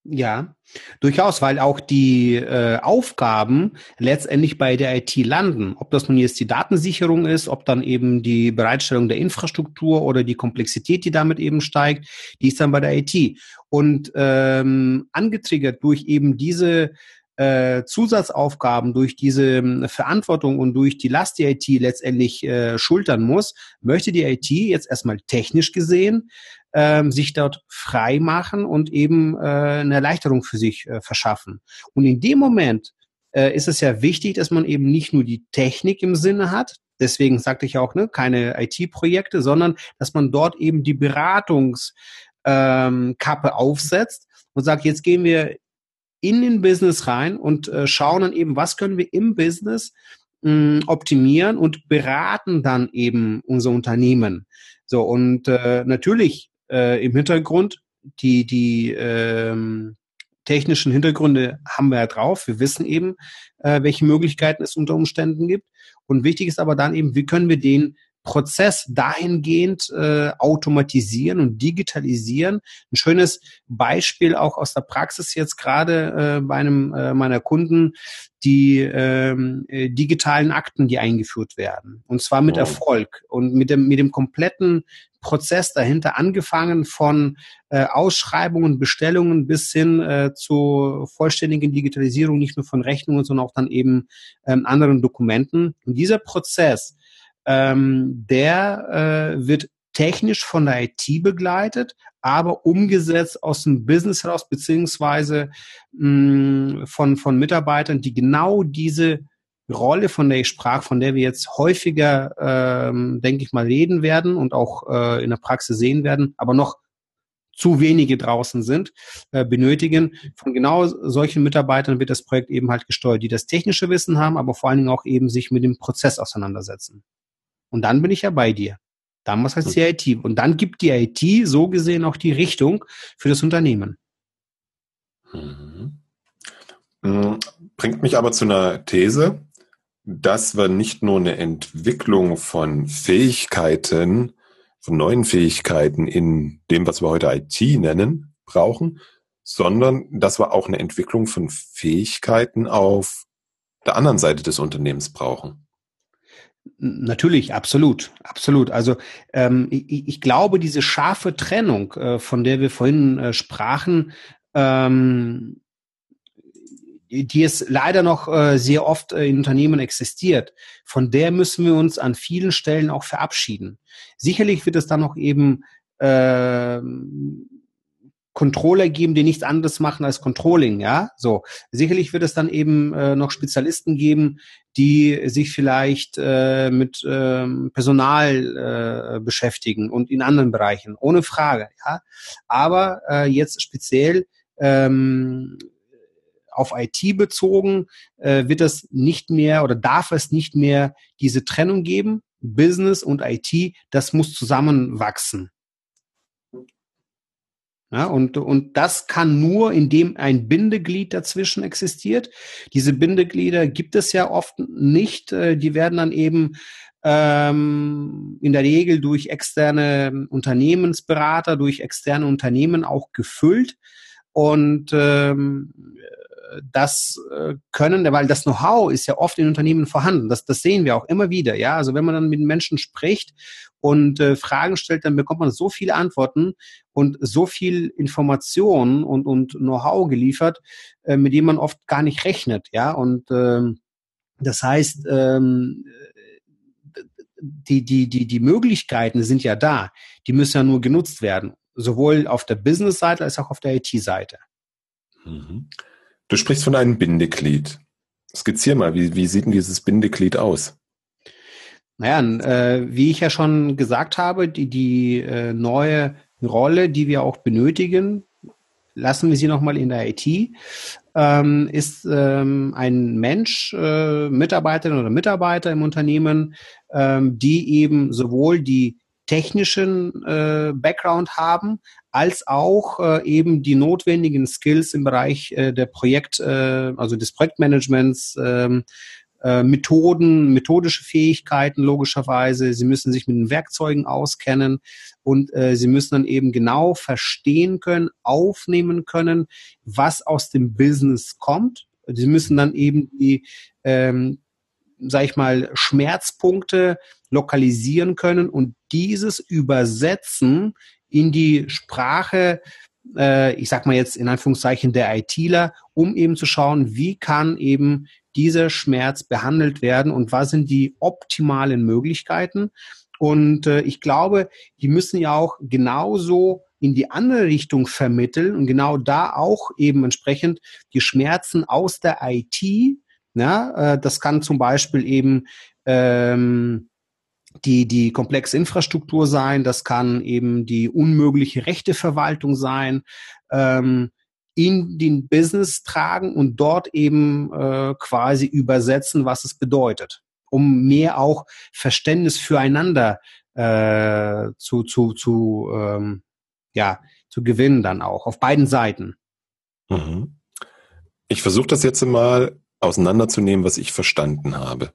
Ja, durchaus, weil auch die äh, Aufgaben letztendlich bei der IT landen. Ob das nun jetzt die Datensicherung ist, ob dann eben die Bereitstellung der Infrastruktur oder die Komplexität, die damit eben steigt, die ist dann bei der IT. Und ähm, angetriggert durch eben diese äh, Zusatzaufgaben, durch diese äh, Verantwortung und durch die Last, die IT letztendlich äh, schultern muss, möchte die IT jetzt erstmal technisch gesehen ähm, sich dort frei machen und eben äh, eine Erleichterung für sich äh, verschaffen. Und in dem Moment äh, ist es ja wichtig, dass man eben nicht nur die Technik im Sinne hat, deswegen sagte ich auch, ne, keine IT-Projekte, sondern dass man dort eben die Beratungskappe ähm, aufsetzt und sagt, jetzt gehen wir in den Business rein und äh, schauen dann eben, was können wir im Business mh, optimieren und beraten dann eben unser Unternehmen. So, und äh, natürlich äh, im Hintergrund. Die, die ähm, technischen Hintergründe haben wir ja drauf. Wir wissen eben, äh, welche Möglichkeiten es unter Umständen gibt. Und wichtig ist aber dann eben, wie können wir den Prozess dahingehend äh, automatisieren und digitalisieren. Ein schönes Beispiel auch aus der Praxis jetzt gerade äh, bei einem äh, meiner Kunden, die ähm, äh, digitalen Akten, die eingeführt werden. Und zwar mit wow. Erfolg und mit dem, mit dem kompletten Prozess dahinter, angefangen von äh, Ausschreibungen, Bestellungen bis hin äh, zur vollständigen Digitalisierung, nicht nur von Rechnungen, sondern auch dann eben ähm, anderen Dokumenten. Und dieser Prozess, ähm, der äh, wird technisch von der IT begleitet, aber umgesetzt aus dem Business heraus, beziehungsweise mh, mm, von, von Mitarbeitern, die genau diese Rolle, von der ich sprach, von der wir jetzt häufiger, ähm, denke ich mal, reden werden und auch äh, in der Praxis sehen werden, aber noch zu wenige draußen sind, äh, benötigen. Von genau solchen Mitarbeitern wird das Projekt eben halt gesteuert, die das technische Wissen haben, aber vor allen Dingen auch eben sich mit dem Prozess auseinandersetzen. Und dann bin ich ja bei dir. Damals heißt es die IT. Und dann gibt die IT so gesehen auch die Richtung für das Unternehmen. Mhm. mhm. Bringt mich aber zu einer These, dass wir nicht nur eine Entwicklung von Fähigkeiten, von neuen Fähigkeiten in dem, was wir heute IT nennen, brauchen, sondern dass wir auch eine Entwicklung von Fähigkeiten auf der anderen Seite des Unternehmens brauchen. Natürlich, absolut, absolut. Also ähm, ich, ich, glaube, diese scharfe Trennung, äh, von der wir vorhin äh, sprachen, ähm, die es leider noch äh, sehr oft äh, in Unternehmen existiert, von der müssen wir uns an vielen Stellen auch verabschieden. Sicherlich wird es dann noch eben äh, Controller geben, die nichts anderes machen als Controlling, ja. So sicherlich wird es dann eben äh, noch Spezialisten geben, die sich vielleicht äh, mit ähm, Personal äh, beschäftigen und in anderen Bereichen, ohne Frage, ja. Aber äh, jetzt speziell ähm, auf IT bezogen äh, wird es nicht mehr oder darf es nicht mehr diese Trennung geben. Business und IT, das muss zusammenwachsen. Ja, und, und das kann nur, indem ein Bindeglied dazwischen existiert. Diese Bindeglieder gibt es ja oft nicht. Äh, die werden dann eben ähm, in der Regel durch externe Unternehmensberater, durch externe Unternehmen auch gefüllt. Und ähm, das äh, können, weil das Know-how ist ja oft in Unternehmen vorhanden. Das, das sehen wir auch immer wieder. Ja, also wenn man dann mit Menschen spricht und äh, Fragen stellt, dann bekommt man so viele Antworten und so viel Information und, und Know-how geliefert, äh, mit dem man oft gar nicht rechnet. Ja, und ähm, das heißt, ähm, die, die, die, die Möglichkeiten sind ja da. Die müssen ja nur genutzt werden. Sowohl auf der Business-Seite als auch auf der IT-Seite. Mhm. Du sprichst von einem Bindeglied. Skizzier mal, wie, wie sieht denn dieses Bindeglied aus? Naja, äh, wie ich ja schon gesagt habe, die, die äh, neue Rolle, die wir auch benötigen, lassen wir sie nochmal in der IT, ähm, ist ähm, ein Mensch, äh, Mitarbeiterin oder Mitarbeiter im Unternehmen, ähm, die eben sowohl die technischen äh, Background haben, als auch äh, eben die notwendigen Skills im Bereich äh, der Projekt, äh, also des Projektmanagements, ähm, äh, Methoden, methodische Fähigkeiten logischerweise. Sie müssen sich mit den Werkzeugen auskennen und äh, sie müssen dann eben genau verstehen können, aufnehmen können, was aus dem Business kommt. Sie müssen dann eben die ähm, sag ich mal, Schmerzpunkte lokalisieren können und dieses übersetzen in die Sprache, äh, ich sag mal jetzt in Anführungszeichen der ITler, um eben zu schauen, wie kann eben dieser Schmerz behandelt werden und was sind die optimalen Möglichkeiten. Und äh, ich glaube, die müssen ja auch genauso in die andere Richtung vermitteln und genau da auch eben entsprechend die Schmerzen aus der IT ja, äh, das kann zum Beispiel eben ähm, die, die komplexe Infrastruktur sein, das kann eben die unmögliche Rechteverwaltung sein, ähm, in den Business tragen und dort eben äh, quasi übersetzen, was es bedeutet, um mehr auch Verständnis füreinander äh, zu, zu, zu, ähm, ja, zu gewinnen dann auch, auf beiden Seiten. Mhm. Ich versuche das jetzt mal auseinanderzunehmen, was ich verstanden habe.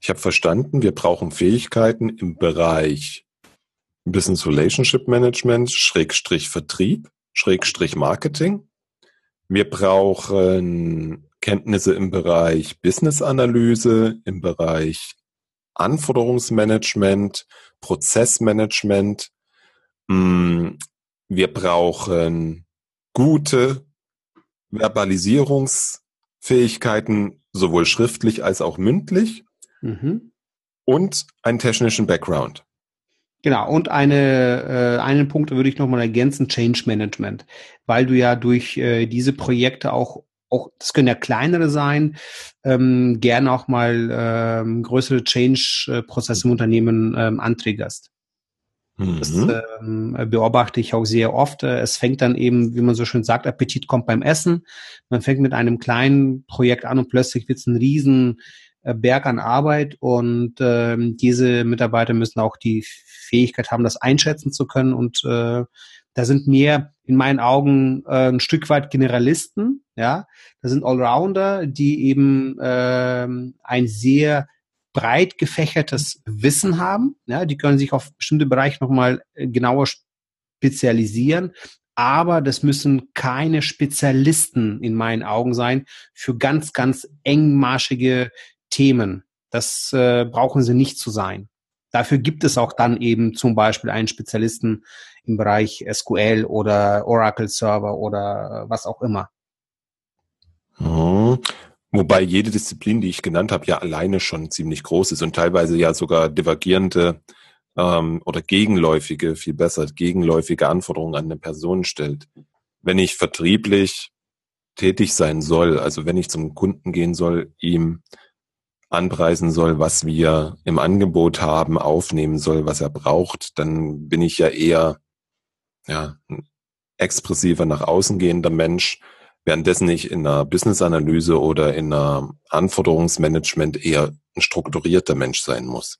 Ich habe verstanden, wir brauchen Fähigkeiten im Bereich Business Relationship Management, Schrägstrich Vertrieb, Schrägstrich Marketing. Wir brauchen Kenntnisse im Bereich Business Analyse, im Bereich Anforderungsmanagement, Prozessmanagement. Mm, wir brauchen gute Verbalisierungsfähigkeiten, sowohl schriftlich als auch mündlich. Mhm. Und einen technischen Background. Genau, und eine, äh, einen Punkt würde ich nochmal ergänzen, Change Management, weil du ja durch äh, diese Projekte auch, auch, das können ja kleinere sein, ähm, gerne auch mal ähm, größere Change-Prozesse im Unternehmen ähm, antriggerst. Das mhm. ähm, beobachte ich auch sehr oft. Es fängt dann eben, wie man so schön sagt, Appetit kommt beim Essen. Man fängt mit einem kleinen Projekt an und plötzlich wird es ein riesen äh, Berg an Arbeit und ähm, diese Mitarbeiter müssen auch die Fähigkeit haben, das einschätzen zu können und äh, da sind mehr in meinen Augen äh, ein Stück weit Generalisten, ja, da sind Allrounder, die eben äh, ein sehr breit gefächertes Wissen haben, ja, die können sich auf bestimmte Bereiche nochmal äh, genauer spezialisieren, aber das müssen keine Spezialisten in meinen Augen sein für ganz, ganz engmaschige Themen. Das äh, brauchen sie nicht zu sein. Dafür gibt es auch dann eben zum Beispiel einen Spezialisten im Bereich SQL oder Oracle Server oder äh, was auch immer. Hm. Wobei jede Disziplin, die ich genannt habe, ja alleine schon ziemlich groß ist und teilweise ja sogar divergierende ähm, oder gegenläufige, viel besser, gegenläufige Anforderungen an eine Person stellt. Wenn ich vertrieblich tätig sein soll, also wenn ich zum Kunden gehen soll, ihm anpreisen soll, was wir im Angebot haben, aufnehmen soll, was er braucht, dann bin ich ja eher ja, ein expressiver nach außen gehender Mensch, währenddessen ich in einer Business-Analyse oder in einer Anforderungsmanagement eher ein strukturierter Mensch sein muss.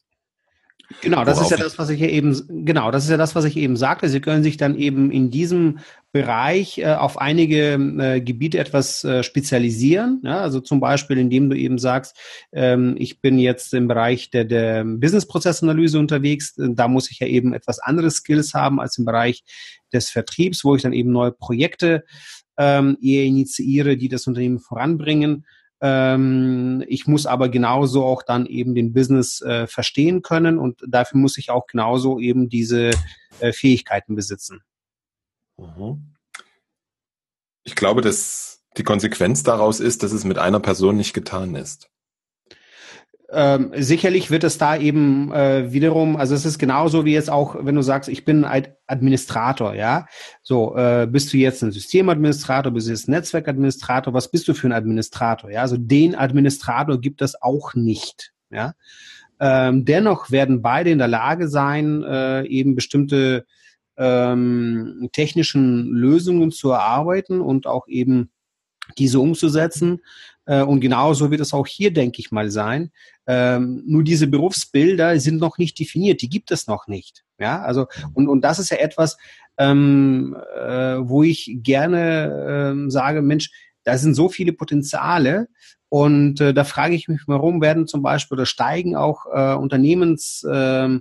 Genau, das ist ja das, was ich ja eben, genau, das ist ja das, was ich eben sagte. Sie können sich dann eben in diesem Bereich äh, auf einige äh, Gebiete etwas äh, spezialisieren. Ja? Also zum Beispiel, indem du eben sagst, ähm, ich bin jetzt im Bereich der, der Business-Prozessanalyse unterwegs. Da muss ich ja eben etwas andere Skills haben als im Bereich des Vertriebs, wo ich dann eben neue Projekte ähm, eher initiiere, die das Unternehmen voranbringen. Ähm, ich muss aber genauso auch dann eben den Business äh, verstehen können und dafür muss ich auch genauso eben diese äh, Fähigkeiten besitzen. Mhm. Ich glaube, dass die Konsequenz daraus ist, dass es mit einer Person nicht getan ist. Ähm, sicherlich wird es da eben äh, wiederum, also es ist genauso wie jetzt auch, wenn du sagst, ich bin ein Administrator, ja. So, äh, bist du jetzt ein Systemadministrator, bist du jetzt ein Netzwerkadministrator, was bist du für ein Administrator? Ja, also den Administrator gibt es auch nicht, ja. Ähm, dennoch werden beide in der Lage sein, äh, eben bestimmte ähm, technischen Lösungen zu erarbeiten und auch eben diese umzusetzen. Äh, und genauso wird es auch hier, denke ich mal, sein. Ähm, nur diese Berufsbilder sind noch nicht definiert, die gibt es noch nicht. Ja, also und und das ist ja etwas, ähm, äh, wo ich gerne ähm, sage, Mensch, da sind so viele Potenziale und äh, da frage ich mich, warum werden zum Beispiel oder steigen auch äh, Unternehmens äh,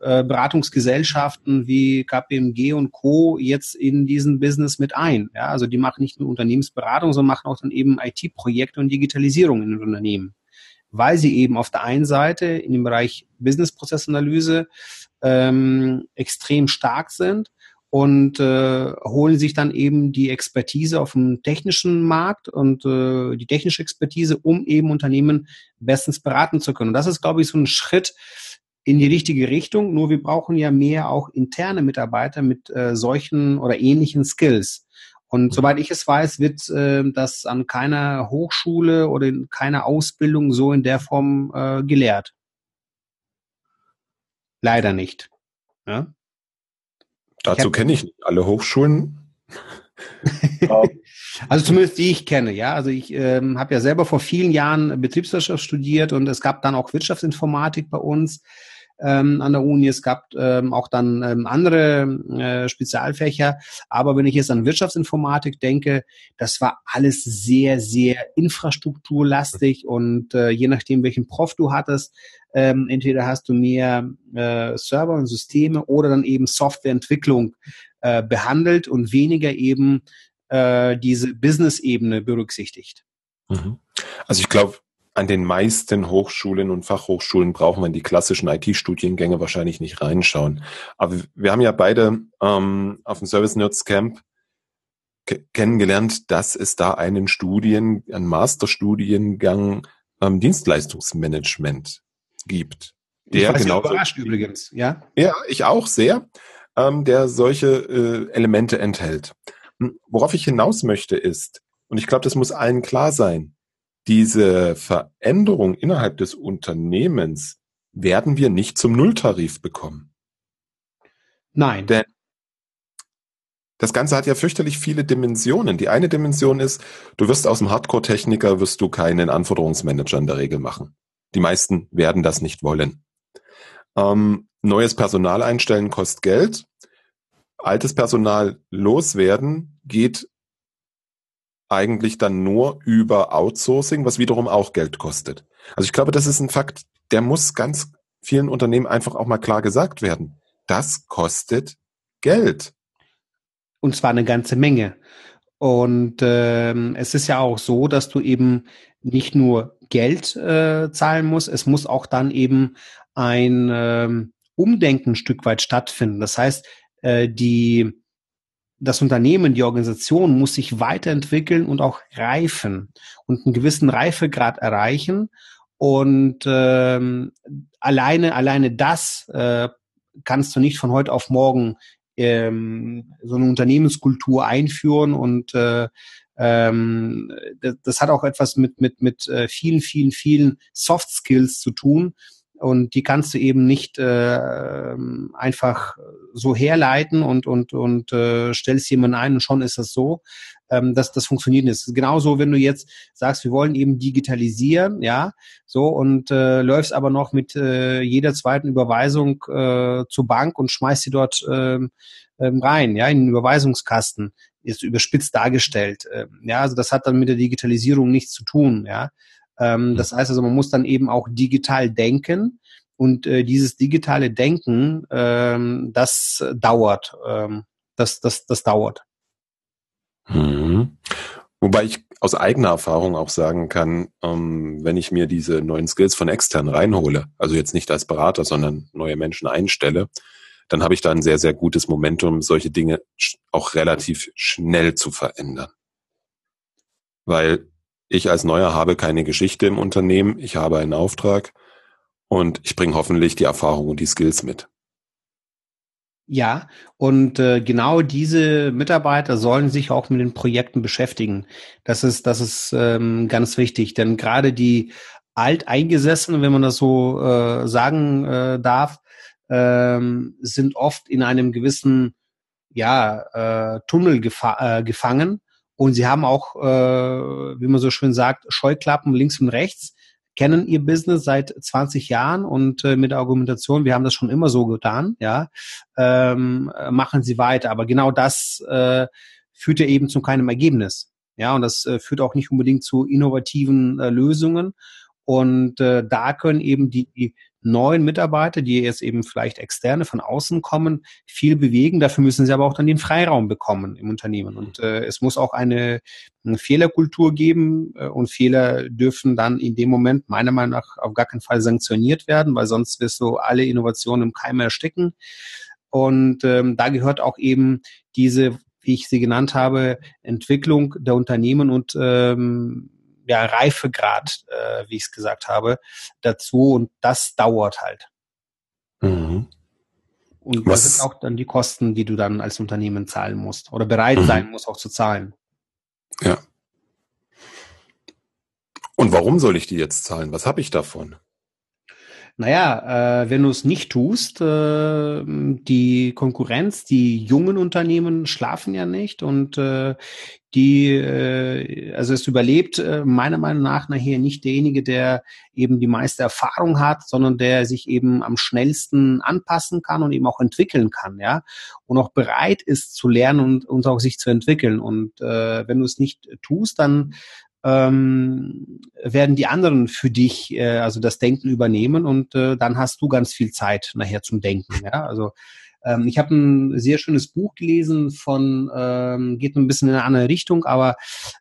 äh, Beratungsgesellschaften wie KPMG und Co. jetzt in diesen Business mit ein. Ja, also die machen nicht nur Unternehmensberatung, sondern machen auch dann eben IT-Projekte und Digitalisierung in den Unternehmen. Weil sie eben auf der einen Seite in dem Bereich Business-Prozessanalyse ähm, extrem stark sind und äh, holen sich dann eben die Expertise auf dem technischen Markt und äh, die technische Expertise, um eben Unternehmen bestens beraten zu können. Und das ist, glaube ich, so ein Schritt, in die richtige Richtung. Nur wir brauchen ja mehr auch interne Mitarbeiter mit äh, solchen oder ähnlichen Skills. Und mhm. soweit ich es weiß, wird äh, das an keiner Hochschule oder in keiner Ausbildung so in der Form äh, gelehrt. Leider nicht. Ja? Dazu kenne ich nicht alle Hochschulen. also zumindest die ich kenne, ja. Also ich ähm, habe ja selber vor vielen Jahren Betriebswirtschaft studiert und es gab dann auch Wirtschaftsinformatik bei uns. ähm, an der Uni. Es gab ähm, auch dann ähm, andere äh, Spezialfächer. Aber wenn ich jetzt an Wirtschaftsinformatik denke, das war alles sehr, sehr infrastrukturlastig und äh, je nachdem, welchen Prof du hattest, ähm, entweder hast du mehr äh, Server und Systeme oder dann eben Softwareentwicklung äh, behandelt und weniger eben äh, diese Business-Ebene berücksichtigt. Mhm. Also ich glaube, an den meisten Hochschulen und Fachhochschulen brauchen wir in die klassischen IT-Studiengänge wahrscheinlich nicht reinschauen. Aber wir haben ja beide ähm, auf dem Service Nerds Camp kennengelernt, dass es da einen Studien, einen Masterstudiengang ähm, Dienstleistungsmanagement gibt. Der ich genau überrascht übrigens, ja? Ja, ich auch sehr, ähm, der solche äh, Elemente enthält. Worauf ich hinaus möchte ist, und ich glaube, das muss allen klar sein, diese Veränderung innerhalb des Unternehmens werden wir nicht zum Nulltarif bekommen. Nein. Denn das Ganze hat ja fürchterlich viele Dimensionen. Die eine Dimension ist, du wirst aus dem Hardcore-Techniker, wirst du keinen Anforderungsmanager in der Regel machen. Die meisten werden das nicht wollen. Ähm, neues Personal einstellen kostet Geld. Altes Personal loswerden geht eigentlich dann nur über Outsourcing, was wiederum auch Geld kostet. Also ich glaube, das ist ein Fakt, der muss ganz vielen Unternehmen einfach auch mal klar gesagt werden. Das kostet Geld. Und zwar eine ganze Menge. Und ähm, es ist ja auch so, dass du eben nicht nur Geld äh, zahlen musst, es muss auch dann eben ein ähm, Umdenken ein Stück weit stattfinden. Das heißt, äh, die das Unternehmen, die Organisation muss sich weiterentwickeln und auch reifen und einen gewissen Reifegrad erreichen. Und ähm, alleine, alleine das äh, kannst du nicht von heute auf morgen ähm, so eine Unternehmenskultur einführen und äh, ähm, das, das hat auch etwas mit mit mit äh, vielen vielen vielen Soft Skills zu tun und die kannst du eben nicht äh, einfach so herleiten und und und äh, stellst jemanden ein und schon ist das so. Ähm, dass das funktioniert nicht. Genauso, wenn du jetzt sagst, wir wollen eben digitalisieren, ja, so und äh, läufst aber noch mit äh, jeder zweiten Überweisung äh, zur Bank und schmeißt sie dort äh, rein, ja, in den Überweisungskasten ist überspitzt dargestellt. Äh, ja, also das hat dann mit der Digitalisierung nichts zu tun, ja. Ähm, das heißt also, man muss dann eben auch digital denken. Und äh, dieses digitale Denken, ähm, das dauert. Ähm, das, das, das dauert. Mhm. Wobei ich aus eigener Erfahrung auch sagen kann, ähm, wenn ich mir diese neuen Skills von extern reinhole, also jetzt nicht als Berater, sondern neue Menschen einstelle, dann habe ich da ein sehr, sehr gutes Momentum, solche Dinge auch relativ schnell zu verändern. Weil ich als Neuer habe keine Geschichte im Unternehmen, ich habe einen Auftrag und ich bringe hoffentlich die Erfahrung und die Skills mit. Ja, und äh, genau diese Mitarbeiter sollen sich auch mit den Projekten beschäftigen. Das ist, das ist ähm, ganz wichtig, denn gerade die Alteingesessenen, wenn man das so äh, sagen äh, darf, ähm, sind oft in einem gewissen ja, äh, Tunnel gefa äh, gefangen und sie haben auch, äh, wie man so schön sagt, Scheuklappen links und rechts, kennen ihr Business seit 20 Jahren und äh, mit der Argumentation, wir haben das schon immer so getan, ja, ähm, machen sie weiter. Aber genau das äh, führt ja eben zu keinem Ergebnis. Ja, und das äh, führt auch nicht unbedingt zu innovativen äh, Lösungen. Und äh, da können eben die, die neuen Mitarbeiter, die jetzt eben vielleicht externe von außen kommen, viel bewegen. Dafür müssen sie aber auch dann den Freiraum bekommen im Unternehmen. Und äh, es muss auch eine, eine Fehlerkultur geben äh, und Fehler dürfen dann in dem Moment meiner Meinung nach auf gar keinen Fall sanktioniert werden, weil sonst wirst du alle Innovationen im Keim ersticken. Und ähm, da gehört auch eben diese, wie ich sie genannt habe, Entwicklung der Unternehmen und ähm, ja, Reifegrad, äh, wie ich es gesagt habe, dazu und das dauert halt. Mhm. Und Was? das sind auch dann die Kosten, die du dann als Unternehmen zahlen musst oder bereit mhm. sein musst, auch zu zahlen. Ja. Und warum soll ich die jetzt zahlen? Was habe ich davon? Naja, äh, wenn du es nicht tust, äh, die Konkurrenz, die jungen Unternehmen schlafen ja nicht und äh, die, äh, also es überlebt äh, meiner Meinung nach nachher nicht derjenige, der eben die meiste Erfahrung hat, sondern der sich eben am schnellsten anpassen kann und eben auch entwickeln kann, ja, und auch bereit ist zu lernen und, und auch sich zu entwickeln. Und äh, wenn du es nicht tust, dann ähm, werden die anderen für dich äh, also das Denken übernehmen und äh, dann hast du ganz viel Zeit nachher zum Denken. Ja, also ähm, ich habe ein sehr schönes Buch gelesen von, ähm, geht ein bisschen in eine andere Richtung, aber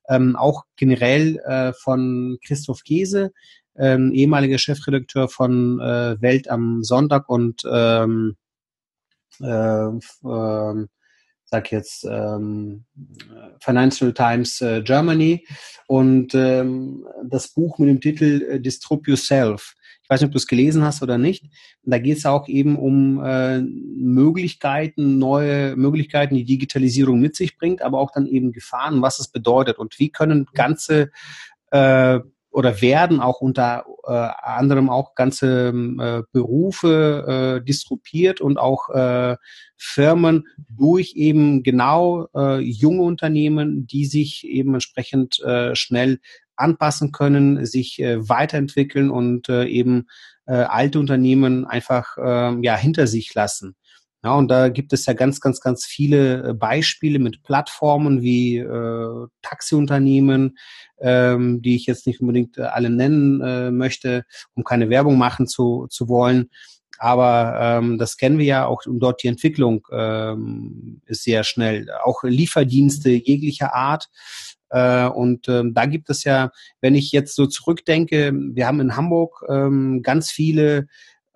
ähm, auch generell äh, von Christoph Käse, ähm, ehemaliger Chefredakteur von äh, Welt am Sonntag und ähm, äh, äh, sag jetzt ähm, Financial Times äh, Germany und ähm, das Buch mit dem Titel äh, Disrupt Yourself. Ich weiß nicht, ob du es gelesen hast oder nicht. Da geht es auch eben um äh, Möglichkeiten, neue Möglichkeiten, die Digitalisierung mit sich bringt, aber auch dann eben Gefahren, was es bedeutet und wie können ganze äh, oder werden auch unter äh, anderem auch ganze äh, Berufe äh, disruptiert und auch äh, Firmen durch eben genau äh, junge Unternehmen, die sich eben entsprechend äh, schnell anpassen können, sich äh, weiterentwickeln und äh, eben äh, alte Unternehmen einfach äh, ja hinter sich lassen. Ja, und da gibt es ja ganz, ganz, ganz viele äh, Beispiele mit Plattformen wie äh, Taxiunternehmen, ähm, die ich jetzt nicht unbedingt äh, alle nennen äh, möchte, um keine Werbung machen zu, zu wollen. Aber ähm, das kennen wir ja auch und dort die Entwicklung ähm, ist sehr schnell. Auch Lieferdienste jeglicher Art äh, und ähm, da gibt es ja, wenn ich jetzt so zurückdenke, wir haben in Hamburg ähm, ganz viele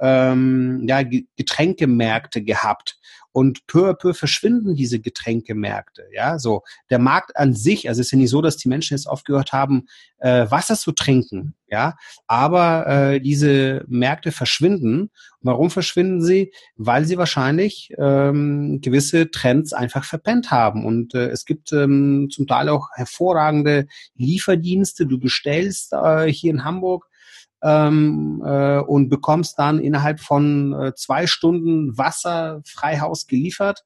ähm, ja, Getränkemärkte gehabt. Und peu à peu verschwinden diese Getränkemärkte. Ja, so der Markt an sich, also es ist ja nicht so, dass die Menschen jetzt aufgehört haben, äh, Wasser zu trinken. Ja, aber äh, diese Märkte verschwinden. Warum verschwinden sie? Weil sie wahrscheinlich ähm, gewisse Trends einfach verpennt haben. Und äh, es gibt ähm, zum Teil auch hervorragende Lieferdienste. Du bestellst äh, hier in Hamburg ähm, äh, und bekommst dann innerhalb von äh, zwei Stunden Wasser frei Haus geliefert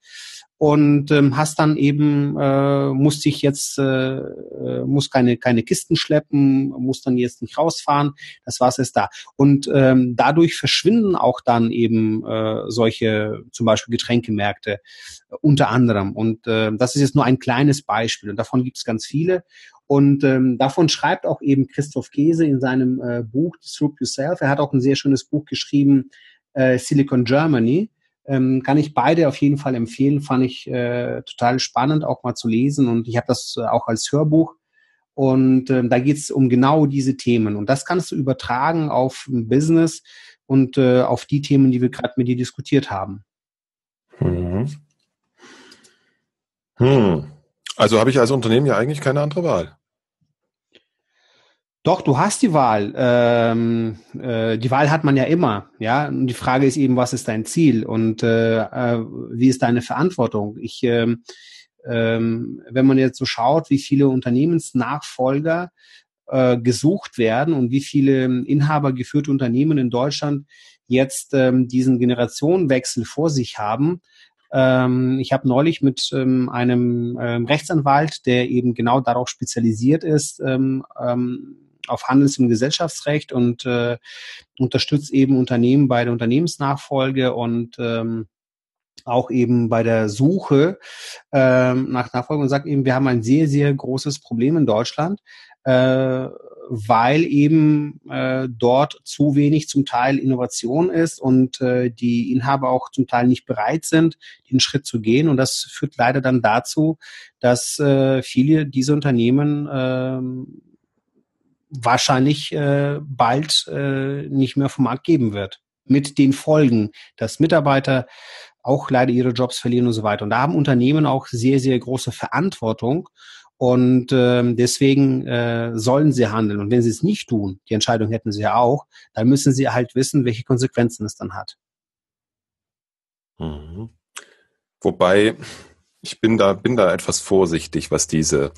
und ähm, hast dann eben äh, musst dich jetzt äh, äh, muss keine keine Kisten schleppen, muss dann jetzt nicht rausfahren, das Wasser ist da und ähm, dadurch verschwinden auch dann eben äh, solche zum Beispiel Getränkemärkte äh, unter anderem und äh, das ist jetzt nur ein kleines Beispiel und davon gibt es ganz viele und ähm, davon schreibt auch eben Christoph Käse in seinem äh, Buch Disrupt Yourself. Er hat auch ein sehr schönes Buch geschrieben, äh, Silicon Germany. Ähm, kann ich beide auf jeden Fall empfehlen. Fand ich äh, total spannend, auch mal zu lesen. Und ich habe das äh, auch als Hörbuch. Und ähm, da geht es um genau diese Themen. Und das kannst du übertragen auf ein Business und äh, auf die Themen, die wir gerade mit dir diskutiert haben. Hm. Hm. Also habe ich als Unternehmen ja eigentlich keine andere Wahl. Doch, du hast die Wahl. Ähm, äh, die Wahl hat man ja immer, ja. Und die Frage ist eben, was ist dein Ziel und äh, äh, wie ist deine Verantwortung? Ich, ähm, ähm, wenn man jetzt so schaut, wie viele Unternehmensnachfolger äh, gesucht werden und wie viele inhabergeführte Unternehmen in Deutschland jetzt ähm, diesen Generationenwechsel vor sich haben, ähm, ich habe neulich mit ähm, einem ähm, Rechtsanwalt, der eben genau darauf spezialisiert ist, ähm, ähm, auf Handels- und Gesellschaftsrecht und äh, unterstützt eben Unternehmen bei der Unternehmensnachfolge und ähm, auch eben bei der Suche ähm, nach Nachfolge und sagt eben, wir haben ein sehr, sehr großes Problem in Deutschland, äh, weil eben äh, dort zu wenig zum Teil Innovation ist und äh, die Inhaber auch zum Teil nicht bereit sind, den Schritt zu gehen. Und das führt leider dann dazu, dass äh, viele dieser Unternehmen äh, wahrscheinlich äh, bald äh, nicht mehr vom Markt geben wird. Mit den Folgen, dass Mitarbeiter auch leider ihre Jobs verlieren und so weiter. Und da haben Unternehmen auch sehr, sehr große Verantwortung. Und ähm, deswegen äh, sollen sie handeln. Und wenn sie es nicht tun, die Entscheidung hätten sie ja auch, dann müssen sie halt wissen, welche Konsequenzen es dann hat. Mhm. Wobei, ich bin da, bin da etwas vorsichtig, was diese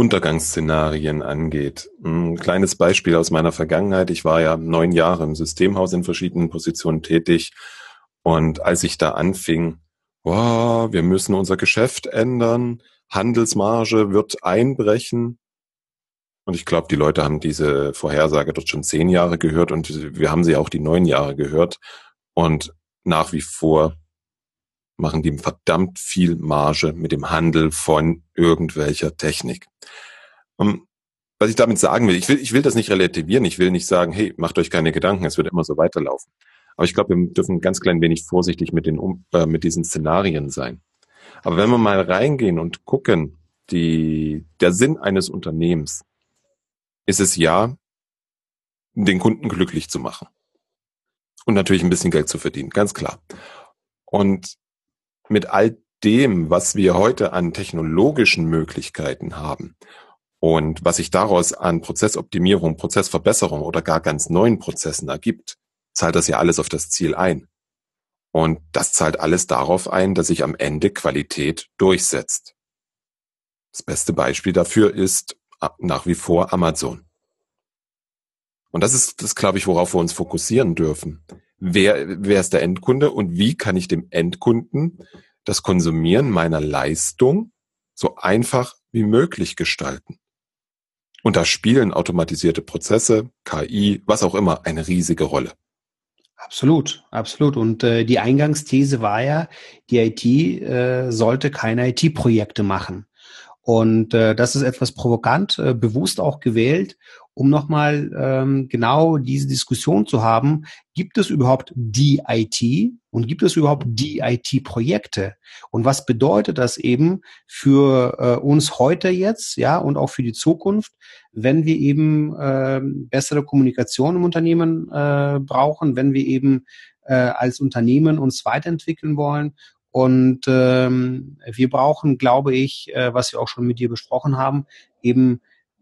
Untergangsszenarien angeht. Ein kleines Beispiel aus meiner Vergangenheit. Ich war ja neun Jahre im Systemhaus in verschiedenen Positionen tätig. Und als ich da anfing, wow, wir müssen unser Geschäft ändern, Handelsmarge wird einbrechen. Und ich glaube, die Leute haben diese Vorhersage dort schon zehn Jahre gehört und wir haben sie auch die neun Jahre gehört. Und nach wie vor machen die verdammt viel Marge mit dem Handel von irgendwelcher Technik. Und ähm, was ich damit sagen will, ich will, ich will das nicht relativieren, ich will nicht sagen, hey, macht euch keine Gedanken, es wird immer so weiterlaufen. Aber ich glaube, wir dürfen ganz klein wenig vorsichtig mit den, äh, mit diesen Szenarien sein. Aber wenn wir mal reingehen und gucken, die, der Sinn eines Unternehmens ist es ja, den Kunden glücklich zu machen. Und natürlich ein bisschen Geld zu verdienen, ganz klar. Und mit all dem, was wir heute an technologischen Möglichkeiten haben und was sich daraus an Prozessoptimierung, Prozessverbesserung oder gar ganz neuen Prozessen ergibt, zahlt das ja alles auf das Ziel ein. Und das zahlt alles darauf ein, dass sich am Ende Qualität durchsetzt. Das beste Beispiel dafür ist nach wie vor Amazon. Und das ist das, glaube ich, worauf wir uns fokussieren dürfen wer, wer ist der Endkunde und wie kann ich dem Endkunden das Konsumieren meiner Leistung so einfach wie möglich gestalten. Und da spielen automatisierte Prozesse, KI, was auch immer, eine riesige Rolle. Absolut, absolut. Und äh, die Eingangsthese war ja, die IT äh, sollte keine IT-Projekte machen. Und äh, das ist etwas provokant, äh, bewusst auch gewählt, um nochmal ähm, genau diese Diskussion zu haben, gibt es überhaupt die IT und gibt es überhaupt die IT-Projekte? Und was bedeutet das eben für äh, uns heute jetzt, ja, und auch für die Zukunft, wenn wir eben äh, bessere Kommunikation im Unternehmen äh, brauchen, wenn wir eben äh, als Unternehmen uns weiterentwickeln wollen und ähm, wir brauchen, glaube ich, äh, was wir auch schon mit dir besprochen haben, eben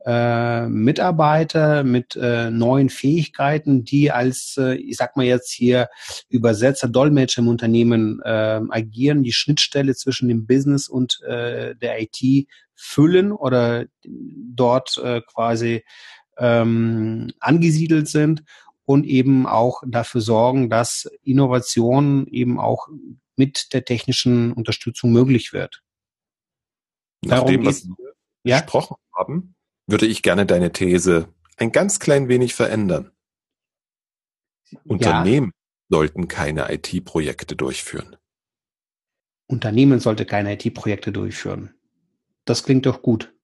äh, Mitarbeiter mit äh, neuen Fähigkeiten, die als, äh, ich sag mal jetzt hier Übersetzer, Dolmetscher im Unternehmen äh, agieren, die Schnittstelle zwischen dem Business und äh, der IT füllen oder dort äh, quasi ähm, angesiedelt sind und eben auch dafür sorgen, dass Innovation eben auch mit der technischen Unterstützung möglich wird. Nach Darum dem, was wir ja? gesprochen haben, würde ich gerne deine These ein ganz klein wenig verändern. Unternehmen ja. sollten keine IT-Projekte durchführen. Unternehmen sollte keine IT-Projekte durchführen. Das klingt doch gut.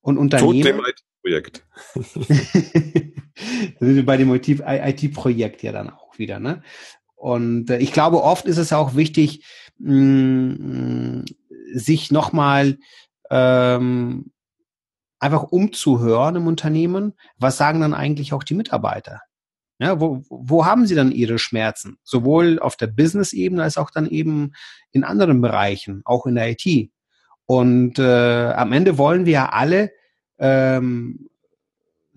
Und Unternehmen. Tod dem IT-Projekt. da sind wir bei dem IT-Projekt ja dann auch wieder, ne? Und äh, ich glaube, oft ist es auch wichtig, mh, mm, sich nochmal ähm, einfach umzuhören im Unternehmen, was sagen dann eigentlich auch die Mitarbeiter? Ja, wo, wo haben sie dann ihre Schmerzen? Sowohl auf der Business-Ebene als auch dann eben in anderen Bereichen, auch in der IT. Und äh, am Ende wollen wir ja alle ähm,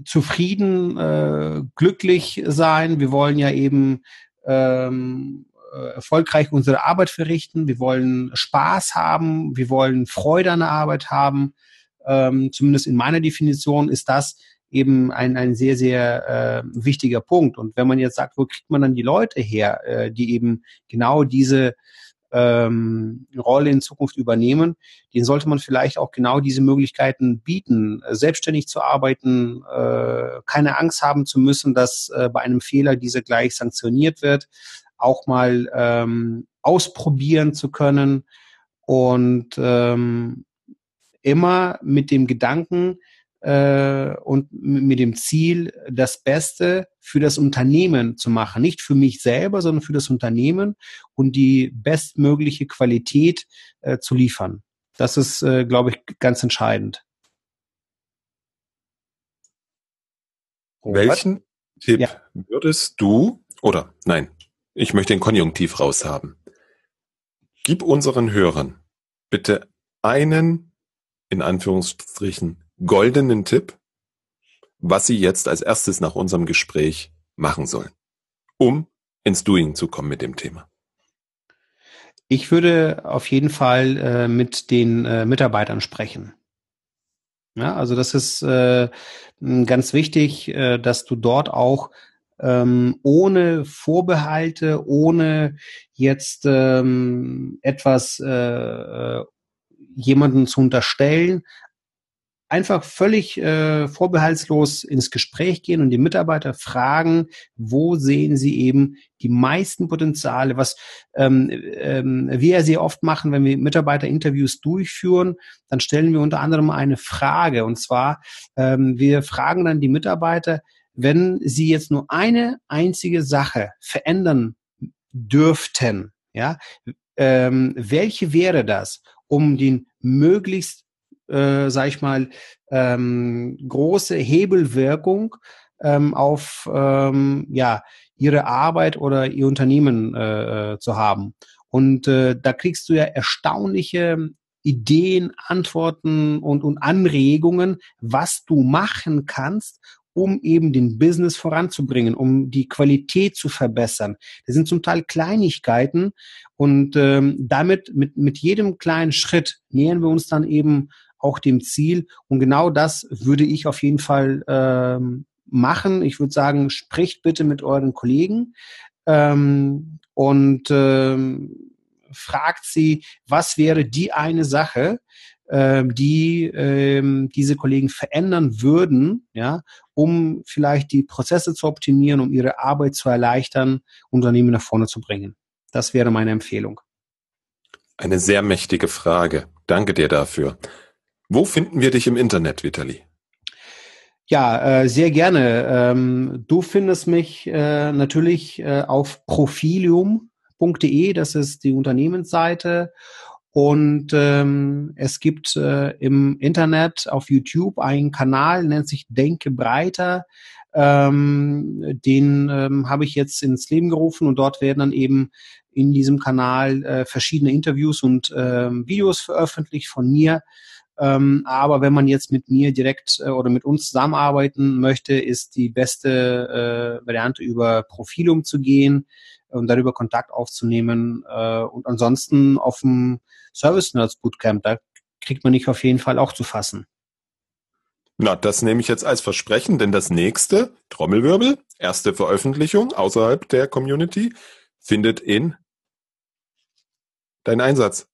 zufrieden, äh, glücklich sein. Wir wollen ja eben ähm, äh, erfolgreich unsere Arbeit verrichten, wir wollen Spaß haben, wir wollen Freude an der Arbeit haben. Ähm, zumindest in meiner Definition ist das eben ein, ein sehr, sehr äh, wichtiger Punkt. Und wenn man jetzt sagt, wo kriegt man dann die Leute her, äh, die eben genau diese ähm, Rolle in Zukunft übernehmen, den sollte man vielleicht auch genau diese Möglichkeiten bieten, selbstständig zu arbeiten, äh, keine Angst haben zu müssen, dass äh, bei einem Fehler diese gleich sanktioniert wird, auch mal ähm, ausprobieren zu können und ähm, immer mit dem Gedanken äh, und mit dem Ziel, das Beste für das Unternehmen zu machen. Nicht für mich selber, sondern für das Unternehmen und die bestmögliche Qualität äh, zu liefern. Das ist, äh, glaube ich, ganz entscheidend. Welchen Tipp ja. würdest du, oder nein, ich möchte den Konjunktiv raushaben. Gib unseren Hörern bitte einen, in Anführungsstrichen, goldenen Tipp, was sie jetzt als erstes nach unserem Gespräch machen sollen, um ins Doing zu kommen mit dem Thema. Ich würde auf jeden Fall äh, mit den äh, Mitarbeitern sprechen. Ja, also das ist äh, ganz wichtig, äh, dass du dort auch ähm, ohne Vorbehalte, ohne jetzt ähm, etwas äh, äh jemanden zu unterstellen, einfach völlig äh, vorbehaltslos ins Gespräch gehen und die Mitarbeiter fragen, wo sehen sie eben die meisten Potenziale, was ähm, ähm, wir sehr oft machen, wenn wir Mitarbeiterinterviews durchführen, dann stellen wir unter anderem eine Frage. Und zwar ähm, wir fragen dann die Mitarbeiter, wenn sie jetzt nur eine einzige Sache verändern dürften, ja, ähm, welche wäre das, um den möglichst äh, sag ich mal, ähm, große Hebelwirkung ähm, auf ähm, ja, ihre Arbeit oder ihr Unternehmen äh, äh, zu haben. Und äh, da kriegst du ja erstaunliche Ideen, Antworten und, und Anregungen, was du machen kannst, um eben den Business voranzubringen, um die Qualität zu verbessern. Das sind zum Teil Kleinigkeiten und ähm, damit mit, mit jedem kleinen Schritt nähern wir uns dann eben auch dem Ziel. Und genau das würde ich auf jeden Fall ähm, machen. Ich würde sagen, spricht bitte mit euren Kollegen ähm, und ähm, fragt sie, was wäre die eine Sache, ähm, die ähm, diese Kollegen verändern würden, ja, um vielleicht die Prozesse zu optimieren, um ihre Arbeit zu erleichtern, Unternehmen nach vorne zu bringen. Das wäre meine Empfehlung. Eine sehr mächtige Frage. Danke dir dafür. Wo finden wir dich im Internet, Vitali? Ja, äh, sehr gerne. Ähm, du findest mich äh, natürlich äh, auf profilium.de, das ist die Unternehmensseite. Und ähm, es gibt äh, im Internet auf YouTube einen Kanal, nennt sich Denke breiter. Ähm, den ähm, habe ich jetzt ins Leben gerufen und dort werden dann eben in diesem Kanal äh, verschiedene Interviews und ähm, Videos veröffentlicht von mir ähm, aber wenn man jetzt mit mir direkt äh, oder mit uns zusammenarbeiten möchte, ist die beste äh, Variante über Profilum zu gehen und darüber Kontakt aufzunehmen. Äh, und ansonsten auf dem Service Nerds Bootcamp, da kriegt man nicht auf jeden Fall auch zu fassen. Na, das nehme ich jetzt als Versprechen, denn das nächste, Trommelwirbel, erste Veröffentlichung außerhalb der Community, findet in dein Einsatz.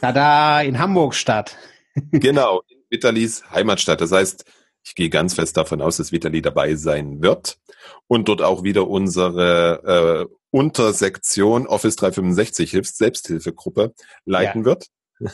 Tada, in Hamburg statt genau, in Vitalis Heimatstadt. Das heißt, ich gehe ganz fest davon aus, dass Vitali dabei sein wird und dort auch wieder unsere äh, Untersektion Office 365 Hilfs Selbsthilfegruppe leiten ja. wird.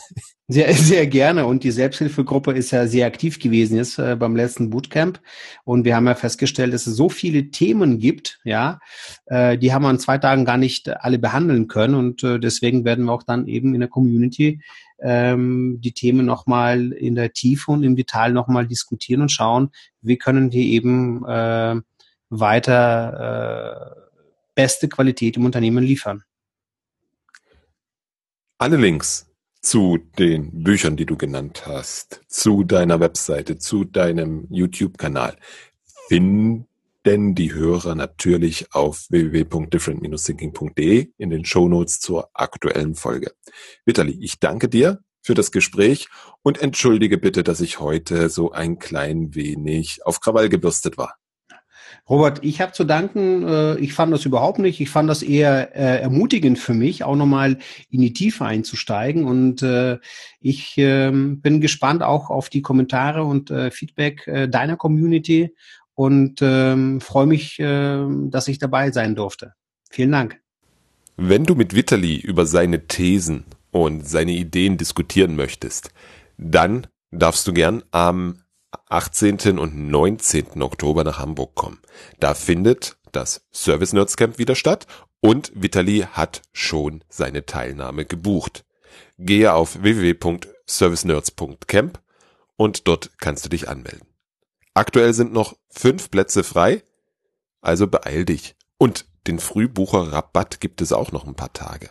Sehr, sehr gerne. Und die Selbsthilfegruppe ist ja sehr aktiv gewesen jetzt äh, beim letzten Bootcamp. Und wir haben ja festgestellt, dass es so viele Themen gibt, ja, äh, die haben wir in zwei Tagen gar nicht alle behandeln können. Und äh, deswegen werden wir auch dann eben in der Community ähm, die Themen nochmal in der Tiefe und im Detail nochmal diskutieren und schauen, wie können wir eben äh, weiter äh, beste Qualität im Unternehmen liefern. Alle Links zu den Büchern, die du genannt hast, zu deiner Webseite, zu deinem YouTube-Kanal, finden die Hörer natürlich auf www.different-thinking.de in den Shownotes zur aktuellen Folge. Vitali, ich danke dir für das Gespräch und entschuldige bitte, dass ich heute so ein klein wenig auf Krawall gebürstet war. Robert, ich habe zu danken, äh, ich fand das überhaupt nicht. Ich fand das eher äh, ermutigend für mich, auch nochmal in die Tiefe einzusteigen. Und äh, ich äh, bin gespannt auch auf die Kommentare und Feedback deiner Community und äh, freue mich, äh, dass ich dabei sein durfte. Vielen Dank. Wenn du mit Vitali über seine Thesen und seine Ideen diskutieren möchtest, dann darfst du gern am 18. und 19. Oktober nach Hamburg kommen. Da findet das Service Nerds Camp wieder statt und Vitali hat schon seine Teilnahme gebucht. Gehe auf www.servicenerds.camp und dort kannst du dich anmelden. Aktuell sind noch fünf Plätze frei, also beeil dich. Und den Frühbucher-Rabatt gibt es auch noch ein paar Tage.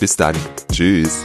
Bis dann. Tschüss